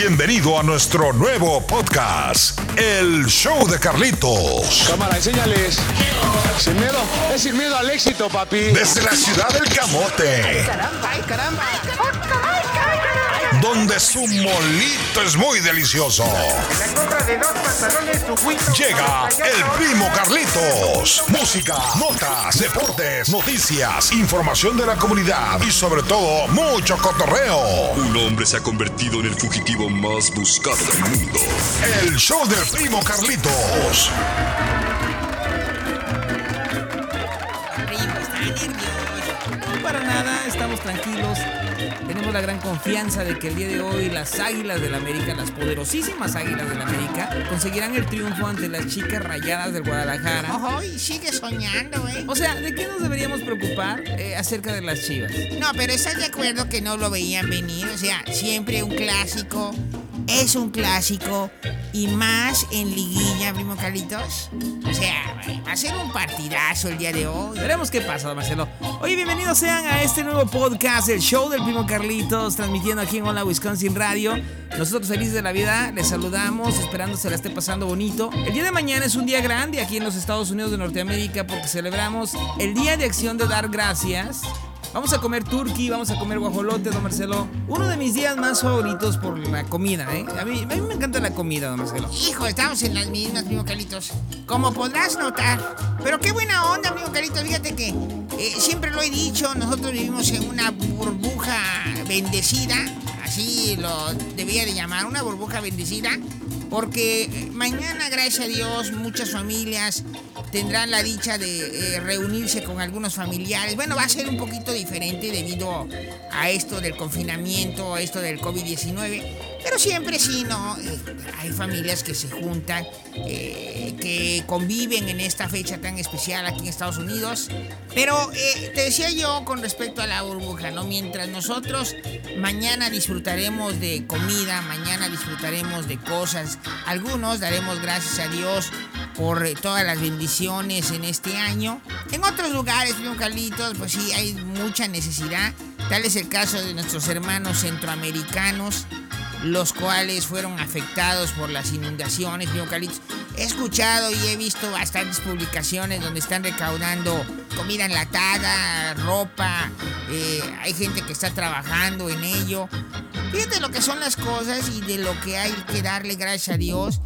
bienvenido a nuestro nuevo podcast, El Show de Carlitos. Cámara, enséñales. Sin miedo, es sin miedo al éxito, papi. Desde la ciudad del Camote, Caramba, ay, caramba. Donde su molito es muy delicioso. La compra de dos pantalones, tu juicio. Llega el primo Carlitos. Música, notas, deportes, noticias, información de la comunidad y sobre todo mucho cotorreo. Un hombre se ha convertido en el fugitivo más buscado del mundo. El show del primo Carlitos. Primo, está nervioso. No, para nada, estamos tranquilos. Tenemos la gran confianza de que el día de hoy las Águilas del América, las poderosísimas Águilas del América, conseguirán el triunfo ante las chicas rayadas del Guadalajara. Ojo, y sigue soñando, ¿eh? O sea, ¿de qué nos deberíamos preocupar eh, acerca de las chivas? No, pero ¿estás de acuerdo que no lo veían venir? O sea, siempre un clásico. Es un clásico. Y más en liguilla, primo Carlitos. O sea, va a ser un partidazo el día de hoy. Veremos qué pasa, don Marcelo. Oye, bienvenidos sean a este nuevo podcast, el show del primo Carlitos, transmitiendo aquí en Hola Wisconsin Radio. Nosotros felices de la vida, les saludamos, esperando se la esté pasando bonito. El día de mañana es un día grande aquí en los Estados Unidos de Norteamérica porque celebramos el Día de Acción de Dar Gracias. Vamos a comer turkey, vamos a comer guajolote, don Marcelo. Uno de mis días más favoritos por la comida, ¿eh? A mí, me encanta la comida, don Marcelo. Hijo, estamos en las mismas, primo Carlitos. Como podrás notar. Pero qué buena onda, primo Carlitos. Fíjate que eh, siempre lo he dicho, nosotros vivimos en una burbuja bendecida. Así lo debía de llamar, una burbuja bendecida. Porque eh, mañana, gracias a Dios, muchas familias tendrán la dicha de eh, reunirse con algunos familiares. Bueno, va a ser un poquito diferente debido a esto del confinamiento, a esto del COVID-19. Pero siempre sí, ¿no? Eh, hay familias que se juntan, eh, que conviven en esta fecha tan especial aquí en Estados Unidos. Pero te decía yo con respecto a la burbuja, ¿no? Mientras nosotros mañana disfrutaremos de comida, mañana disfrutaremos de cosas, algunos daremos gracias a Dios por todas las bendiciones en este año. En otros lugares, primo Carlitos, pues sí, hay mucha necesidad. Tal es el caso de nuestros hermanos centroamericanos, los cuales fueron afectados por las inundaciones. He escuchado y he visto bastantes publicaciones donde están recaudando comida enlatada, ropa, eh, hay gente que está trabajando en ello. Fíjate lo que son las cosas y de lo que hay que darle gracias a Dios,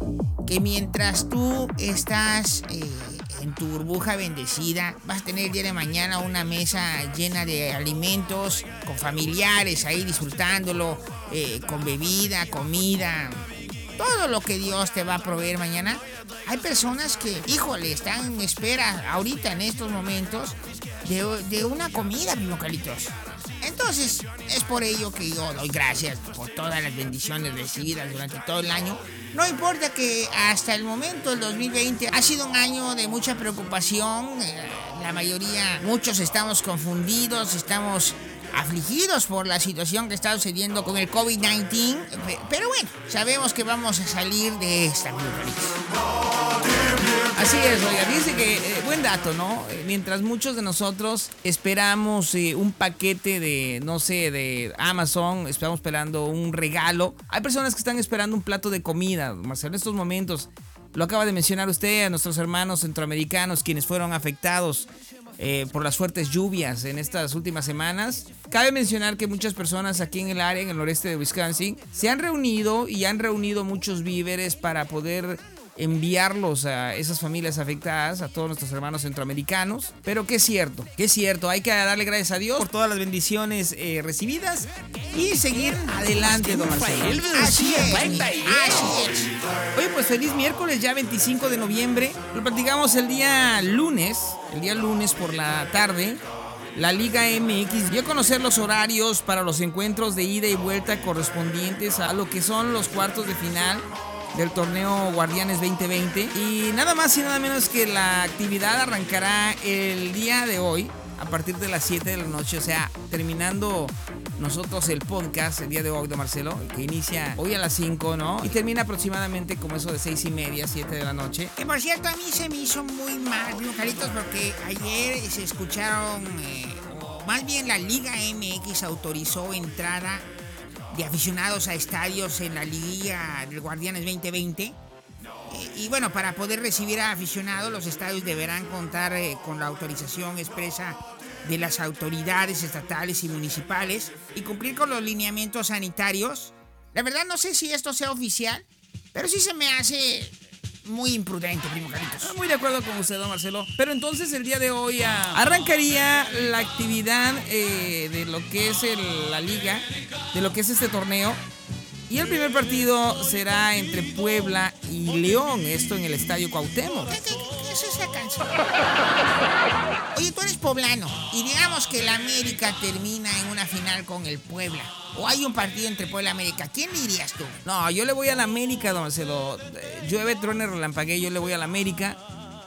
que mientras tú estás eh, tu burbuja bendecida, vas a tener día de mañana una mesa llena de alimentos, con familiares ahí disfrutándolo, eh, con bebida, comida, todo lo que Dios te va a proveer mañana. Hay personas que, híjole, están en espera ahorita en estos momentos de, una comida, primo Carlitos. Entonces, es por ello que yo doy gracias por todas las bendiciones recibidas durante todo el año. No importa que hasta el momento, el 2020, ha sido un año de mucha preocupación. eh, La mayoría, muchos estamos confundidos, estamos afligidos por la situación que está sucediendo con el COVID-19. Pe- Pero bueno, sabemos que vamos a salir de esta, Carlitos. Así es, oiga, dice que, eh, buen dato, ¿no? Eh, mientras muchos de nosotros esperamos eh, un paquete de, no sé, de Amazon, esperamos esperando un regalo, hay personas que están esperando un plato de comida, Marcelo, en estos momentos. Lo acaba de mencionar usted a nuestros hermanos centroamericanos quienes fueron afectados eh, por las fuertes lluvias en estas últimas semanas. Cabe mencionar que muchas personas aquí en el área, en el noreste de Wisconsin, se han reunido y han reunido muchos víveres para poder enviarlos a esas familias afectadas, a todos nuestros hermanos centroamericanos. Pero que es cierto, que es cierto, hay que darle gracias a Dios por todas las bendiciones eh, recibidas y seguir adelante, don Marcelo. Así es, así es. Oye, pues feliz miércoles, ya 25 de noviembre. Lo platicamos el día lunes, el día lunes por la tarde. La Liga MX dio a conocer los horarios para los encuentros de ida y vuelta correspondientes a lo que son los cuartos de final del torneo Guardianes 2020. Y nada más y nada menos que la actividad arrancará el día de hoy a partir de las 7 de la noche, o sea, terminando nosotros el podcast el día de hoy de Marcelo, que inicia hoy a las 5, ¿no? Y termina aproximadamente como eso de 6 y media, 7 de la noche. Que por cierto, a mí se me hizo muy mal, primo Carlitos, porque ayer se escucharon, eh, más bien la Liga MX autorizó entrada de aficionados a estadios en la liguilla del Guardianes 2020. Eh, y bueno, para poder recibir a aficionados, los estadios deberán contar eh, con la autorización expresa de las autoridades estatales y municipales y cumplir con los lineamientos sanitarios. La verdad no sé si esto sea oficial, pero sí se me hace muy imprudente, primo Carlitos. Ah, Muy de acuerdo con usted, don Marcelo. Pero entonces el día de hoy ah, arrancaría la actividad eh, de lo que es el- la liga, de lo que es este torneo. Y el primer partido será entre Puebla y León, esto en el Estadio Cuauhtémoc. ¿Qué, qué- qué es esa canción? Poblano y digamos que el América termina en una final con el Puebla. O hay un partido entre Puebla y América. ¿Quién le irías tú? No, yo le voy a la América, don Marcelo. Eh, Llueve, truene, relampaguee, yo le voy a la América.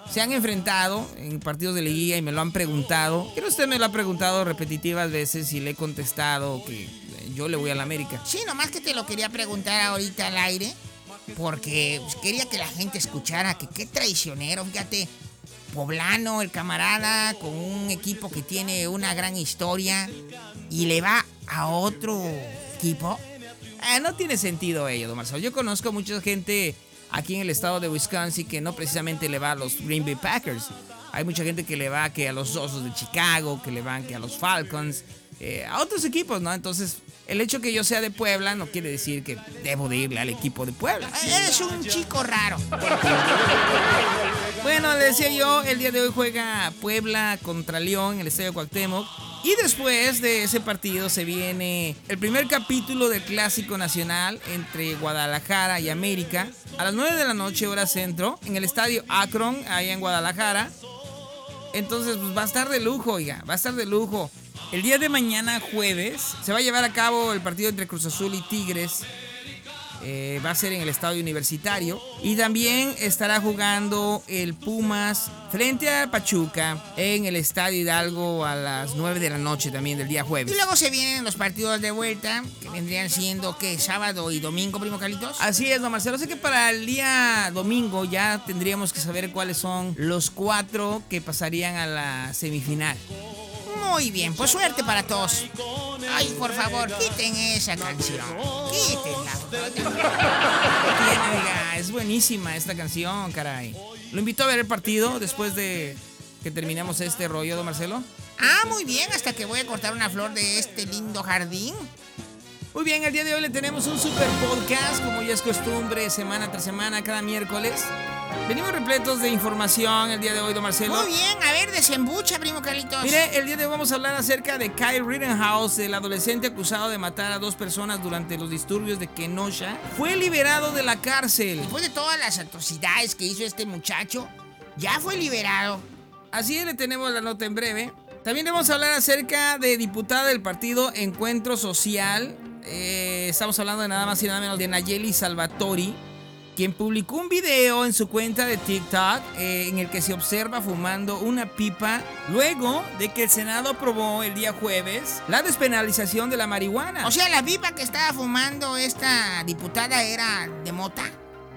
Se han enfrentado en partidos de liguilla y me lo han preguntado. Pero usted me lo ha preguntado repetitivas veces y le he contestado que eh, yo le voy a la América. Sí, nomás que te lo quería preguntar ahorita al aire. Porque pues, quería que la gente escuchara que qué traicionero, fíjate. Poblano, el camarada, con un equipo que tiene una gran historia y le va a otro equipo. Ah, no tiene sentido ello, don Marcelo. Yo conozco mucha gente aquí en el estado de Wisconsin que no precisamente le va a los Green Bay Packers. Hay mucha gente que le va que a los Osos de Chicago, que le van que a los Falcons, eh, a otros equipos, ¿no? Entonces, el hecho que yo sea de Puebla no quiere decir que debo de irle al equipo de Puebla. Eres un chico raro. Bueno, le decía yo, el día de hoy juega Puebla contra León en el Estadio Cuauhtémoc. Y después de ese partido se viene el primer capítulo del Clásico Nacional entre Guadalajara y América a las 9 de la noche, hora centro, en el Estadio Akron, allá en Guadalajara. Entonces, pues va a estar de lujo, oiga, va a estar de lujo. El día de mañana, jueves, se va a llevar a cabo el partido entre Cruz Azul y Tigres. Eh, va a ser en el estadio universitario. Y también estará jugando el Pumas frente a Pachuca en el estadio Hidalgo a las 9 de la noche también del día Y jueves. luego se vienen los partidos de vuelta, que vendrían siendo que sábado y domingo, primo Carlitos. Así es, don Marcelo. Sé que para el día domingo ya tendríamos que saber cuáles son los cuatro que pasarían a la semifinal. Muy bien, pues suerte para todos. Ay, por favor, quiten esa canción. Quítenla. Es buenísima esta canción, caray. Lo invito a ver el partido después de que terminemos este rollo, don Marcelo. Ah, muy bien, hasta que voy a cortar una flor de este lindo jardín. Muy bien, el día de hoy le tenemos un super podcast, como ya es costumbre, semana tras semana, cada miércoles. Venimos repletos de información el día de hoy, don Marcelo. Muy bien, a ver, desembucha, primo Carlitos. Mire, el día de hoy vamos a hablar acerca de Kyle Rittenhouse, el adolescente acusado de matar a dos personas durante los disturbios de Kenosha. Fue liberado de la cárcel. Después de todas las atrocidades que hizo este muchacho, ya fue liberado. Así es, le tenemos la nota en breve. También vamos a hablar acerca de diputada del partido Encuentro Social. Eh, estamos hablando de nada más y nada menos de Nayeli Salvatori, quien publicó un video en su cuenta de TikTok eh, en el que se observa fumando una pipa luego de que el Senado aprobó el día jueves la despenalización de la marihuana. O sea, la pipa que estaba fumando esta diputada era de mota.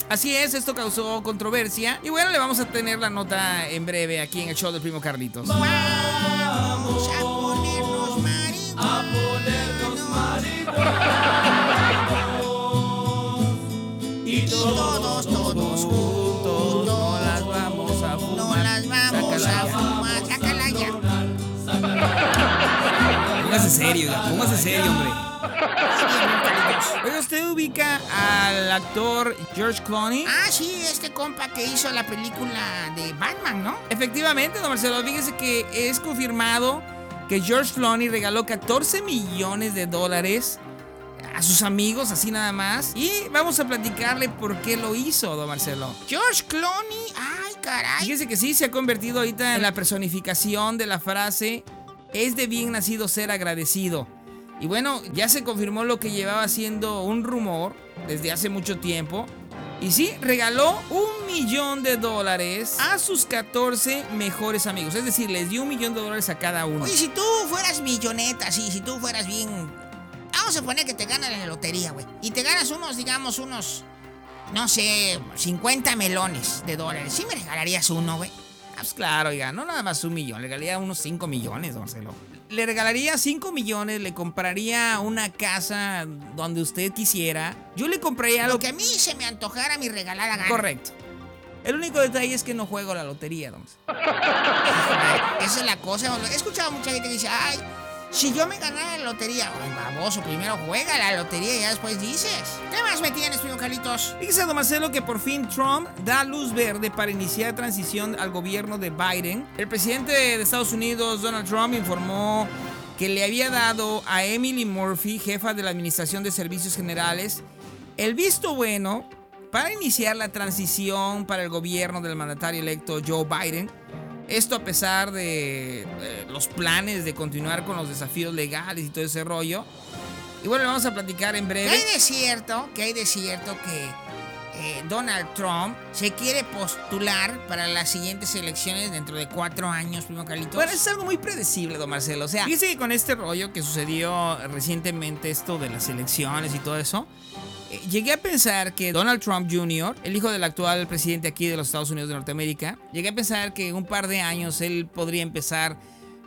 Así es, esto causó controversia. Y bueno, le vamos a tener la nota en breve aquí en el show del primo Carlitos. Vamos a ponernos marihuana. A ponernos Y todos, todos juntos. No las vamos a No fumar. las vamos Sácala a ya. fumar. Sácala ya. Póngase serio, póngase serio, hombre. Oiga, ¿usted ubica al actor George Clooney? Ah, sí, este compa que hizo la película de Batman, ¿no? Efectivamente, don Marcelo, fíjese que es confirmado que George Clooney regaló 14 millones de dólares a sus amigos, así nada más. Y vamos a platicarle por qué lo hizo, don Marcelo. George Clooney. Ay, caray. Fíjese que sí, se ha convertido ahorita en la personificación de la frase, es de bien nacido ser agradecido. Y bueno, ya se confirmó lo que llevaba siendo un rumor desde hace mucho tiempo. Y sí, regaló un millón de dólares a sus 14 mejores amigos. Es decir, les dio un millón de dólares a cada uno. Oye, si tú fueras milloneta, sí, si tú fueras bien. Vamos a suponer que te ganas la lotería, güey. Y te ganas unos, digamos, unos. No sé, 50 melones de dólares. ¿Sí me regalarías uno, güey? Ah, pues claro, oiga, no nada más un millón, le regalaría unos 5 millones, Marcelo. le regalaría 5 millones, le compraría una casa donde usted quisiera. Yo le compraría Lo que a mí se me antojara mi regalada gana. Correcto. El único detalle es que no juego la lotería, don. Esa es la cosa. He escuchado a mucha gente que dice, ay, si yo me ganara la lotería, ay, baboso, primero juega la lotería y ya después dices. ¿Qué más me tienes, primo Carlitos? Fíjese, don Marcelo, que por fin Trump da luz verde para iniciar transición al gobierno de Biden. El presidente de Estados Unidos, Donald Trump, informó que le había dado a Emily Murphy, jefa de la Administración de Servicios Generales, el visto bueno para iniciar la transición para el gobierno del mandatario electo Joe Biden. Esto a pesar de los planes de continuar con los desafíos legales y todo ese rollo. Y bueno, vamos a platicar en ¿Qué breve. hay de cierto? ¿Qué hay de cierto que eh, Donald Trump se quiere postular para las siguientes elecciones dentro de cuatro años, primo Carlitos? Bueno, es algo muy predecible, don Marcelo. O sea, fíjese que con este rollo que sucedió recientemente, esto de las elecciones y todo eso, llegué a pensar que Donald Trump Jr., el hijo del actual presidente aquí de los Estados Unidos de Norteamérica, llegué a pensar que en un par de años él podría empezar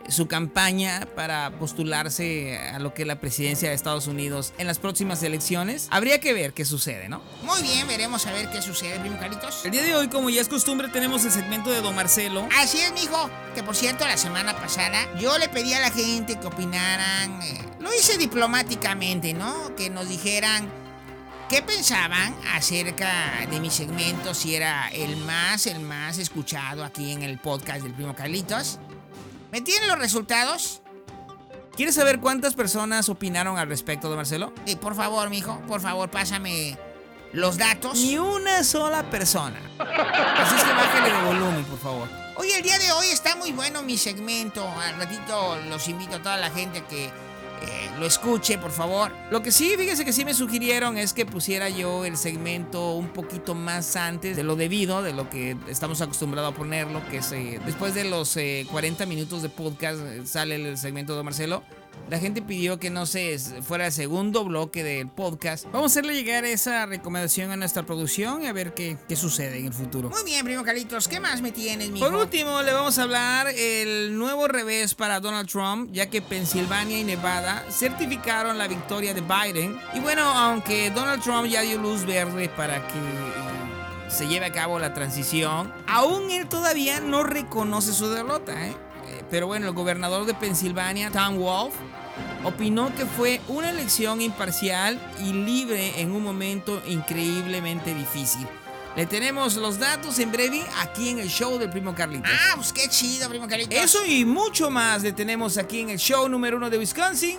su campaña para postularse a lo que es la presidencia de Estados Unidos en las próximas elecciones. Habría que ver qué sucede, ¿no? Muy bien, veremos a ver qué sucede, primo Carlitos. El día de hoy, como ya es costumbre, tenemos el segmento de Don Marcelo. Así es, mijo. Que por cierto, la semana pasada yo le pedí a la gente que opinaran. eh, lo hice diplomáticamente, ¿no? Que nos dijeran qué pensaban acerca de mi segmento, si era el más, el más escuchado aquí en el podcast del primo Carlitos. ¿Me tienen los resultados? ¿Quieres saber cuántas personas opinaron al respecto, Don Marcelo? Eh, por favor, mijo, por favor, pásame los datos. Ni una sola persona. Así es que bájale de volumen, por favor. Oye, el día de hoy está muy bueno mi segmento. Al ratito los invito a toda la gente que eh, lo escuche, por favor. Lo que sí, fíjese que sí me sugirieron es que pusiera yo el segmento un poquito más antes de lo debido, de lo que estamos acostumbrados a ponerlo, que es eh, después de los eh, 40 minutos de podcast eh, sale el segmento de Marcelo. La gente pidió que no sé, fuera el segundo bloque del podcast. Vamos a hacerle llegar esa recomendación a nuestra producción y a ver qué, qué sucede en el futuro. Muy bien, primo Carlitos, ¿qué más me tienes, mijo? Por último, le vamos a hablar el nuevo revés para Donald Trump, ya que Pensilvania y Nevada certificaron la victoria de Biden. Y bueno, aunque Donald Trump ya dio luz verde para que eh, se lleve a cabo la transición, aún él todavía no reconoce su derrota, ¿eh? Pero bueno, el gobernador de Pensilvania, Tom Wolf, opinó que fue una elección imparcial y libre en un momento increíblemente difícil. Le tenemos los datos en breve aquí en el show del primo Carlitos. Ah, pues qué chido, primo Carlitos. Eso y mucho más le tenemos aquí en el show número uno de Wisconsin,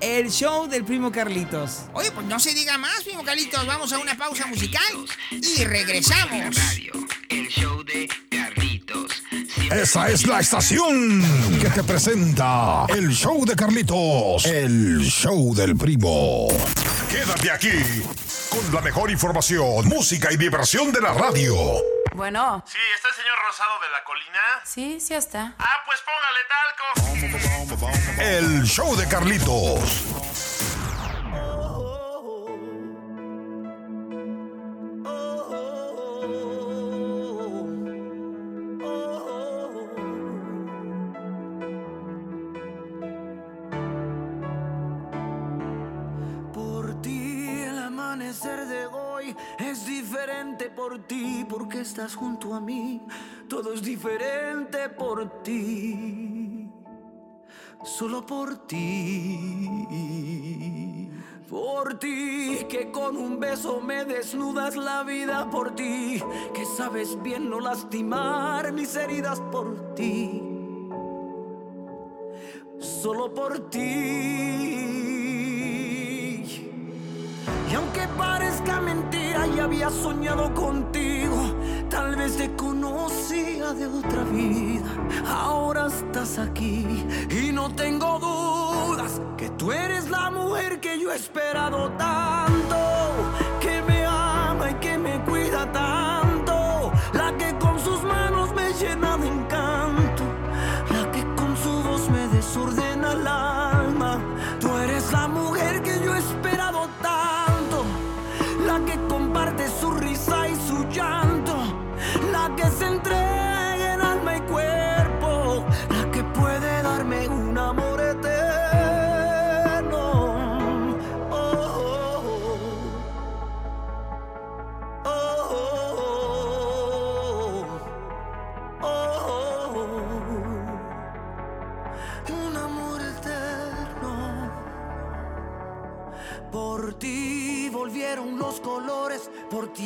el show del primo Carlitos. Oye, pues no se diga más, primo Carlitos. Vamos a una pausa musical y regresamos. El show de Carlitos. Esa es la estación que te presenta el show de Carlitos, el show del primo. Quédate aquí con la mejor información, música y diversión de la radio. Bueno, Sí, ¿está el señor Rosado de la Colina? sí, sí está. Ah, pues póngale talco. El show de Carlitos. Por ti porque estás junto a mí. Todo es diferente por ti. Solo por ti. Por ti, que con un beso me desnudas la vida por ti. Que sabes bien no lastimar mis heridas por ti. Solo por ti. Y aunque parezca mentira, ya había soñado contigo. Tal vez te conocía de otra vida. Ahora estás aquí y no tengo dudas que tú eres la mujer que yo he esperado tanto.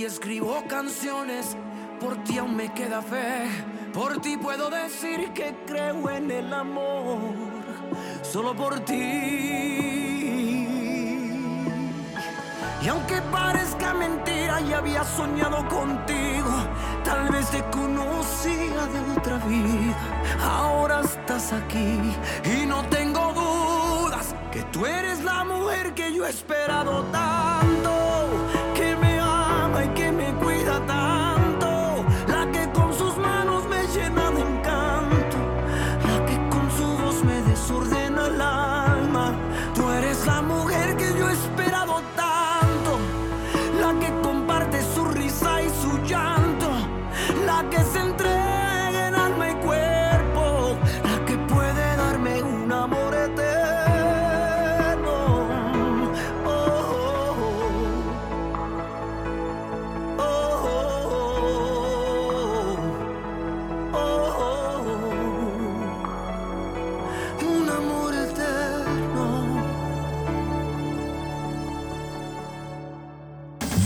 Escribo canciones, por ti aún me queda fe, por ti puedo decir que creo en el amor, solo por ti. Y aunque parezca mentira, ya había soñado contigo. Tal vez te conocía de otra vida. Ahora estás aquí y no tengo dudas que tú eres la mujer que yo he esperado tanto.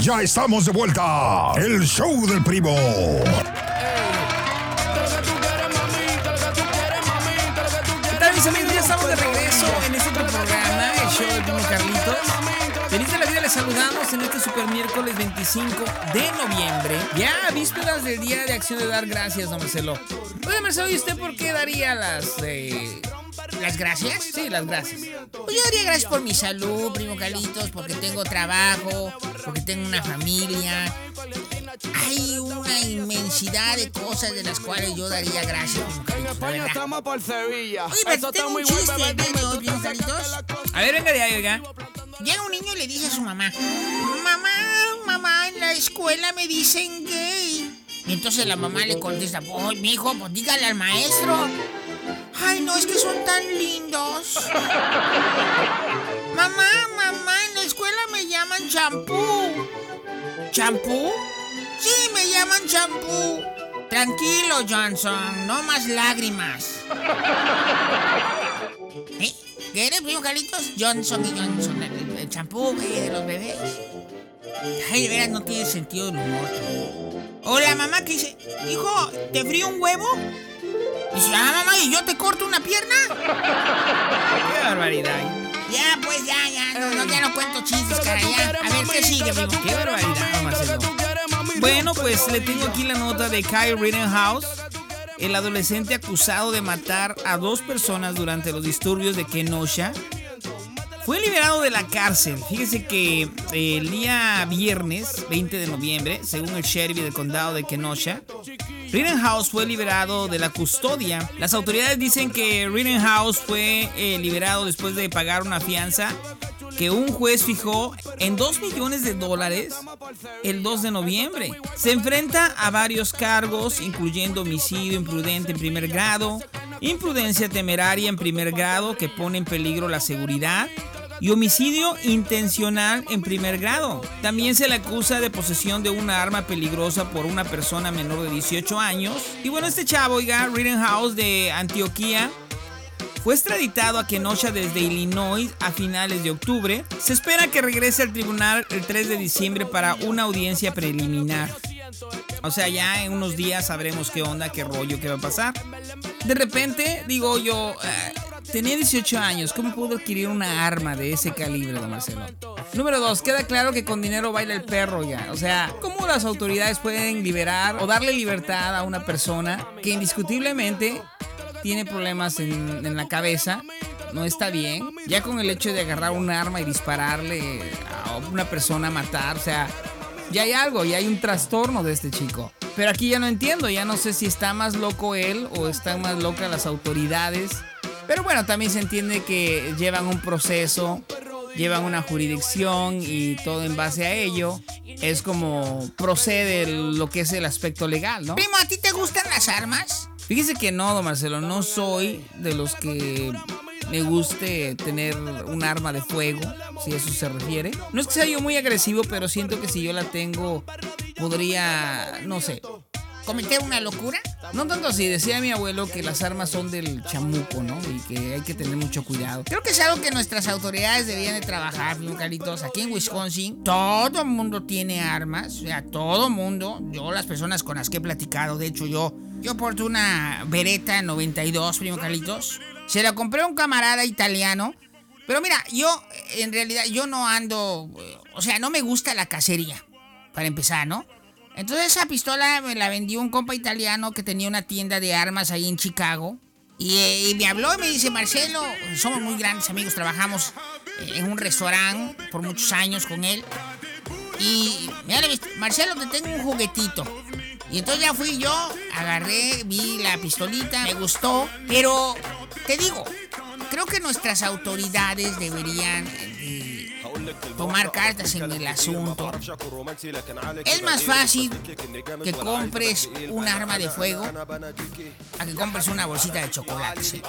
Ya estamos de vuelta. El show del primo. ¿Qué tal? Ya estamos de regreso en este programa, el show del primo Carlitos. Feliz de la vida, les saludamos en este super miércoles 25 de noviembre. Ya vísperas del Día de Acción de Dar Gracias, don Marcelo. Oye, Marcelo, ¿y usted por qué daría las... eh, ¿Las gracias? Sí, las gracias. Pues yo daría gracias por mi salud, primo Carlitos, porque tengo trabajo, porque tengo una familia. Hay una inmensidad de cosas de las cuales yo daría gracias, primo de verdad. estamos por Sevilla. Oye, pero tengo un chiste, ¿no, primo Carlitos? A ver, venga de ahí, oiga. Llega un niño y le dice a su mamá, mamá, mamá, en la escuela me dicen gay. Y entonces la mamá le contesta, oh, mi hijo, pues dígale al maestro. Ay, no, es que son tan lindos. mamá, mamá, en la escuela me llaman champú. ¿Champú? Sí, me llaman champú. Tranquilo, Johnson, no más lágrimas. ¿Eh? ¿Qué eres, primo Carlitos? Johnson y Johnson, el, el champú güey, de los bebés. Ay, de veras no tiene sentido del humor. O la mamá que dice, hijo, ¿te frío un huevo? Dice, ah, mamá, ¿y yo te corto una pierna? Qué barbaridad. Ya, pues, ya, ya, no, no, ya no cuento chistes, cara, ya. A ver, ¿qué sigue, primo? Qué barbaridad, Marcelo. Bueno, pues le tengo aquí la nota de Kyle Rittenhouse, el adolescente acusado de matar a dos personas durante los disturbios de Kenosha. Fue liberado de la cárcel. Fíjese que eh, el día viernes 20 de noviembre, según el sheriff del condado de Kenosha, Rittenhouse fue liberado de la custodia. Las autoridades dicen que Rittenhouse fue eh, liberado después de pagar una fianza que un juez fijó en 2 millones de dólares el 2 de noviembre. Se enfrenta a varios cargos, incluyendo homicidio imprudente en primer grado, imprudencia temeraria en primer grado que pone en peligro la seguridad y homicidio intencional en primer grado. También se le acusa de posesión de una arma peligrosa por una persona menor de 18 años. Y bueno, este chavo, oiga, Rittenhouse de Antioquía, fue extraditado a Kenosha desde Illinois a finales de octubre. Se espera que regrese al tribunal el 3 de diciembre para una audiencia preliminar. O sea, ya en unos días sabremos qué onda, qué rollo, qué va a pasar. De repente, digo yo, eh, tenía 18 años, ¿cómo pudo adquirir una arma de ese calibre, don Marcelo? Número 2, queda claro que con dinero baila el perro ya. O sea, ¿cómo las autoridades pueden liberar o darle libertad a una persona que indiscutiblemente tiene problemas en, la cabeza? No está bien. Ya con el hecho de agarrar un arma y dispararle a una persona, matar, o sea, ya hay algo, ya hay un trastorno de este chico. Pero aquí ya no entiendo, ya no sé si está más loco él o están más locas las autoridades. Pero bueno, también se entiende que llevan un proceso, llevan una jurisdicción y todo en base a ello. Es como procede lo que es el aspecto legal, ¿no? Primo, ¿a ti te gustan las armas? Fíjese que no, don Marcelo, no soy de los que me guste tener un arma de fuego, si eso se refiere. No es que sea yo muy agresivo, pero siento que si yo la tengo, podría, no sé, cometer una locura? No tanto así, decía mi abuelo que las armas son del chamuco, ¿no? Y que hay que tener mucho cuidado. Creo que es algo que nuestras autoridades deberían de trabajar, primo Carlitos. Aquí en Wisconsin, todo mundo tiene armas, o sea, todo mundo. Yo, las personas con las que he platicado, de hecho, yo, yo porto una Beretta 92, primo Carlitos. Se la compré a un camarada italiano. Pero mira, yo, en realidad, yo no ando, eh, o sea, no me gusta la cacería, para empezar, ¿no? Entonces esa pistola me la vendió un compa italiano que tenía una tienda de armas ahí en Chicago. Y, eh, me habló y me dice, Marcelo, somos muy grandes amigos, trabajamos eh, en un restaurante por muchos años con él. Y mira, Marcelo, te tengo un juguetito. Y entonces ya fui yo, agarré, vi la pistolita, me gustó. Pero te digo, creo que nuestras autoridades deberían eh, tomar cartas en el asunto. Es más fácil que compres un arma de fuego a que compres una bolsita de chocolate.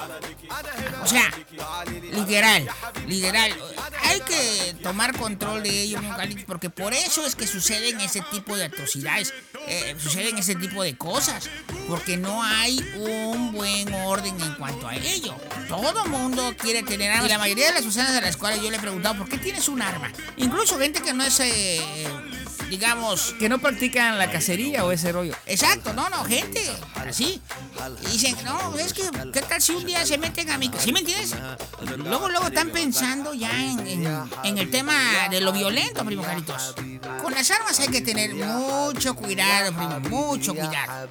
O sea, literal, literal. Hay que tomar control de ello, porque por eso es que suceden ese tipo de atrocidades, eh, suceden ese tipo de cosas, porque no hay un buen orden en cuanto a ello. Todo mundo quiere tener. Y la mayoría de las personas de la escuela yo le he preguntado, ¿por qué tienes un arma? Incluso gente que no es, eh, digamos... Que no practican la cacería o ese rollo. Exacto, no, no, gente así. Y dicen, no, es que, ¿qué tal si un día se meten a mi... ¿Sí me entiendes? Luego, luego están pensando ya en, en, el tema de lo violento, primo Caritos. Con las armas hay que tener mucho cuidado, primo, mucho cuidado.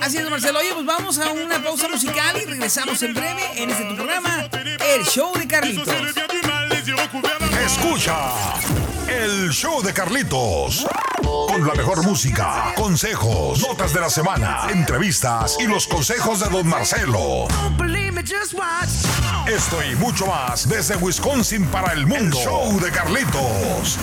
Así es, Marcelo. Oye, pues vamos a una pausa musical y regresamos en breve en este tu programa, El Show de Carlitos. Escucha el show de Carlitos. Con la mejor música, consejos, notas de la semana, entrevistas y los consejos de Don Marcelo. Esto y mucho más desde Wisconsin para el mundo. Show de Carlitos.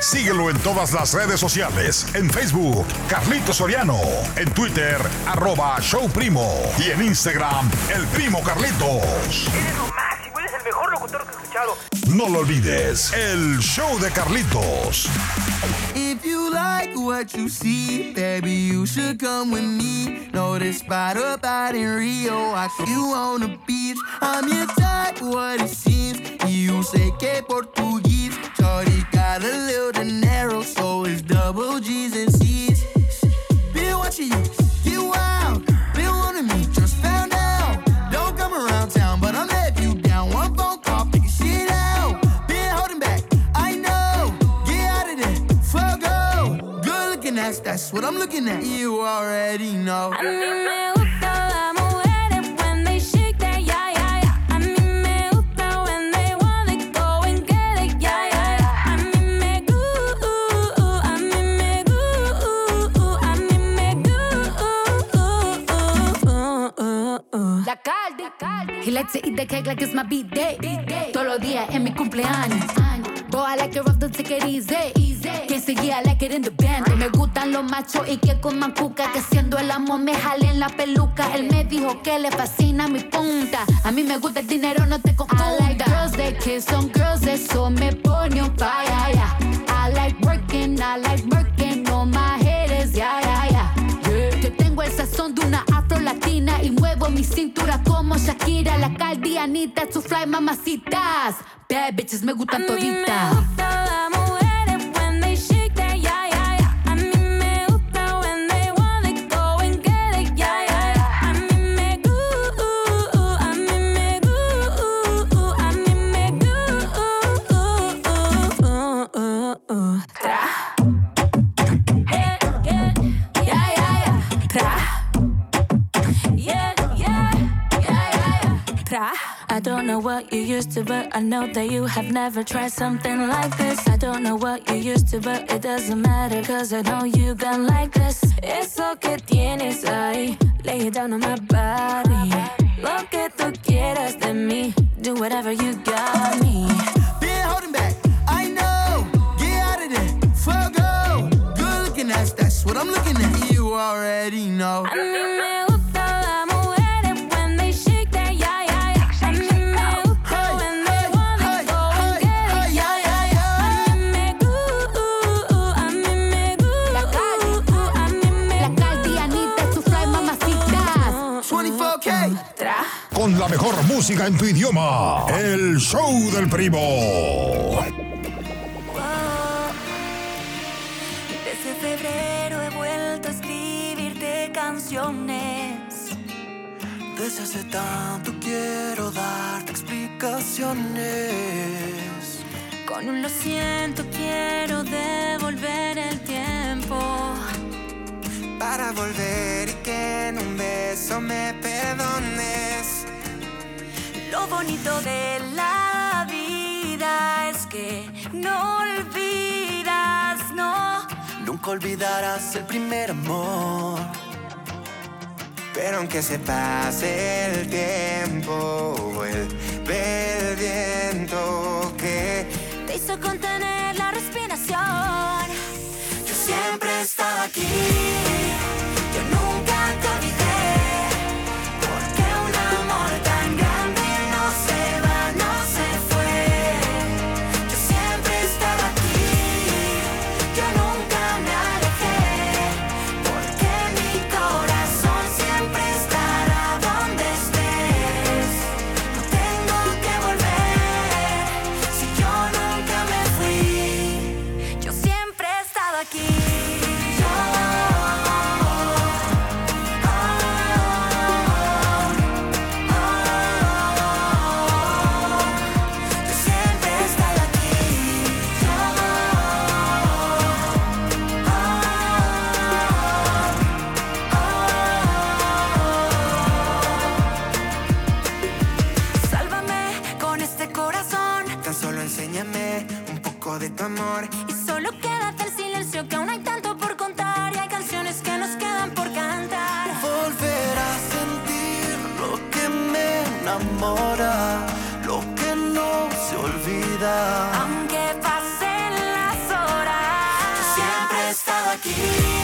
Síguelo en todas las redes sociales. En Facebook, Carlitos Soriano. En Twitter, arroba Show Primo. Y en Instagram, El Primo Carlitos. Eres lo máximo, eres el mejor locutor que he escuchado. No lo olvides, el show de Carlitos. If you like what you see, baby, you should come with me. This spot up out in Rio, I see you on the beach. I'm your type, what it seems. You say que Portuguese. Shorty got a little dinero, so it's double G's and C's. Been watching you, get wild. Been wanting me, just found out. Don't come around town, but I'll let you down. One phone call, figure shit out. Been holding back, I know. Get out of there, fuck go. Good looking ass, that's what I'm looking at. You already know. He likes to eat the cake like it's my beat day. Todos los días en mi cumpleaños. Boy, I like it rough, don't take it easy. Que seguía, I like it in the band. Me gustan los machos y que coman cuca. Que siendo el amo me jalen la peluca. Él me dijo que le fascina mi punta. A mí me gusta el dinero, no te confunda. I like girls that kiss on girls, eso me pone on fire. yeah. I like working, I like working y muevo mi cintura como Shakira, la caldianita, su fly mamacitas. Bad bitches me gustan toditas. La mujeres I don't know what you used to, but I know that you have never tried something like this. I don't know what you used to, but it doesn't matter, cause I know you got like this. Eso que tienes ahí, lay it down on my body. Lo que tú quieras de mí, do whatever you got me. Been holding back, I know. Get out of there, fuck go. Good looking ass, that's what I'm looking at. You already know. Mí música en tu idioma. El show del primo. Desde febrero he vuelto a escribirte canciones. Desde hace tanto quiero darte explicaciones. Con un lo siento quiero devolver el tiempo. Para volver y que en un beso me perdones. Lo bonito de la vida es que no olvidas, no. Nunca olvidarás el primer amor. Pero aunque se pase el tiempo, vuelve el viento que Te hizo contener la respiración. Yo siempre estaba aquí. Enséñame un poco de tu amor. Y solo quédate el silencio que aún hay tanto por contar. Y hay canciones que nos quedan por cantar. Volver a sentir lo que me enamora, lo que no se olvida. Aunque pasen las horas. Yo siempre he estado aquí.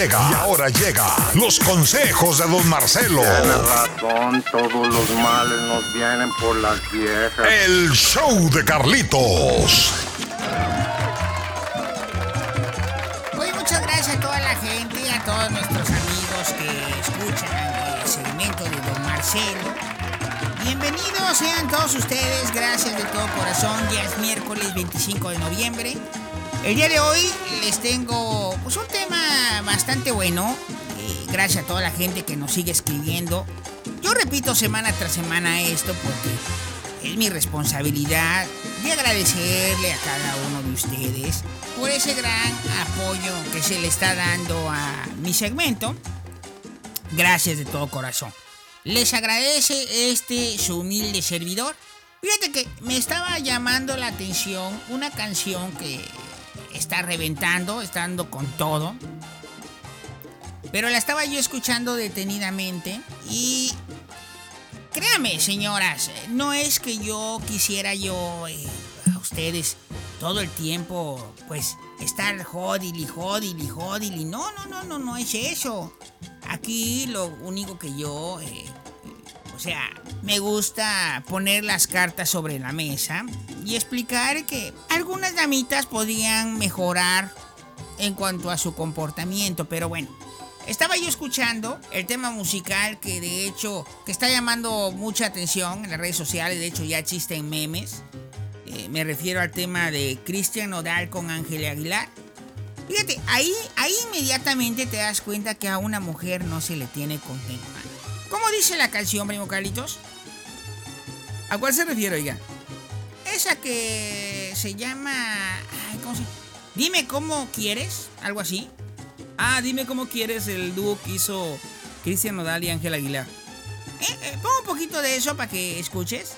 Llega, y ahora llega los consejos de don Marcelo. Tienes razón, todos los males nos vienen por las viejas. El show de Carlitos. Oye, muchas gracias a toda la gente, a todos nuestros amigos que escuchan el segmento de Don Marcelo. Bienvenidos sean todos ustedes, gracias de todo corazón. Ya es miércoles 25 de noviembre. El día de hoy les tengo pues, un tema bastante bueno. eh, gracias a toda la gente que nos sigue escribiendo. Yo repito semana tras semana esto porque es mi responsabilidad de agradecerle a cada uno de ustedes por ese gran apoyo que se le está dando a mi segmento. Gracias de todo corazón. Les agradece este su humilde servidor. Fíjate que me estaba llamando la atención una canción que está reventando, está dando con todo. Pero la estaba yo escuchando detenidamente y créame, señoras, no es que yo quisiera yo eh, a ustedes todo el tiempo, pues, estar jodili, jodili, jodili. No, no, no, no, no es eso. Aquí lo único que yo, eh, sea, me gusta poner las cartas sobre la mesa y explicar que algunas damitas podían mejorar en cuanto a su comportamiento, pero bueno. Estaba yo escuchando el tema musical que de hecho que está llamando mucha atención en las redes sociales, de hecho ya existen memes. Eh, me refiero al tema de Cristian Nodal con Ángel Aguilar. Fíjate, ahí, ahí inmediatamente te das cuenta que a una mujer no se le tiene contenta. ¿Cómo dice la canción, primo Carlitos? ¿A cuál se refiere, oiga? Esa que se llama... ay, ¿Cómo se Dime cómo quieres, algo así. Ah, dime cómo quieres el dúo que hizo Cristian Nodal y Ángel Aguilar. Eh, eh, pon un poquito de eso para que escuches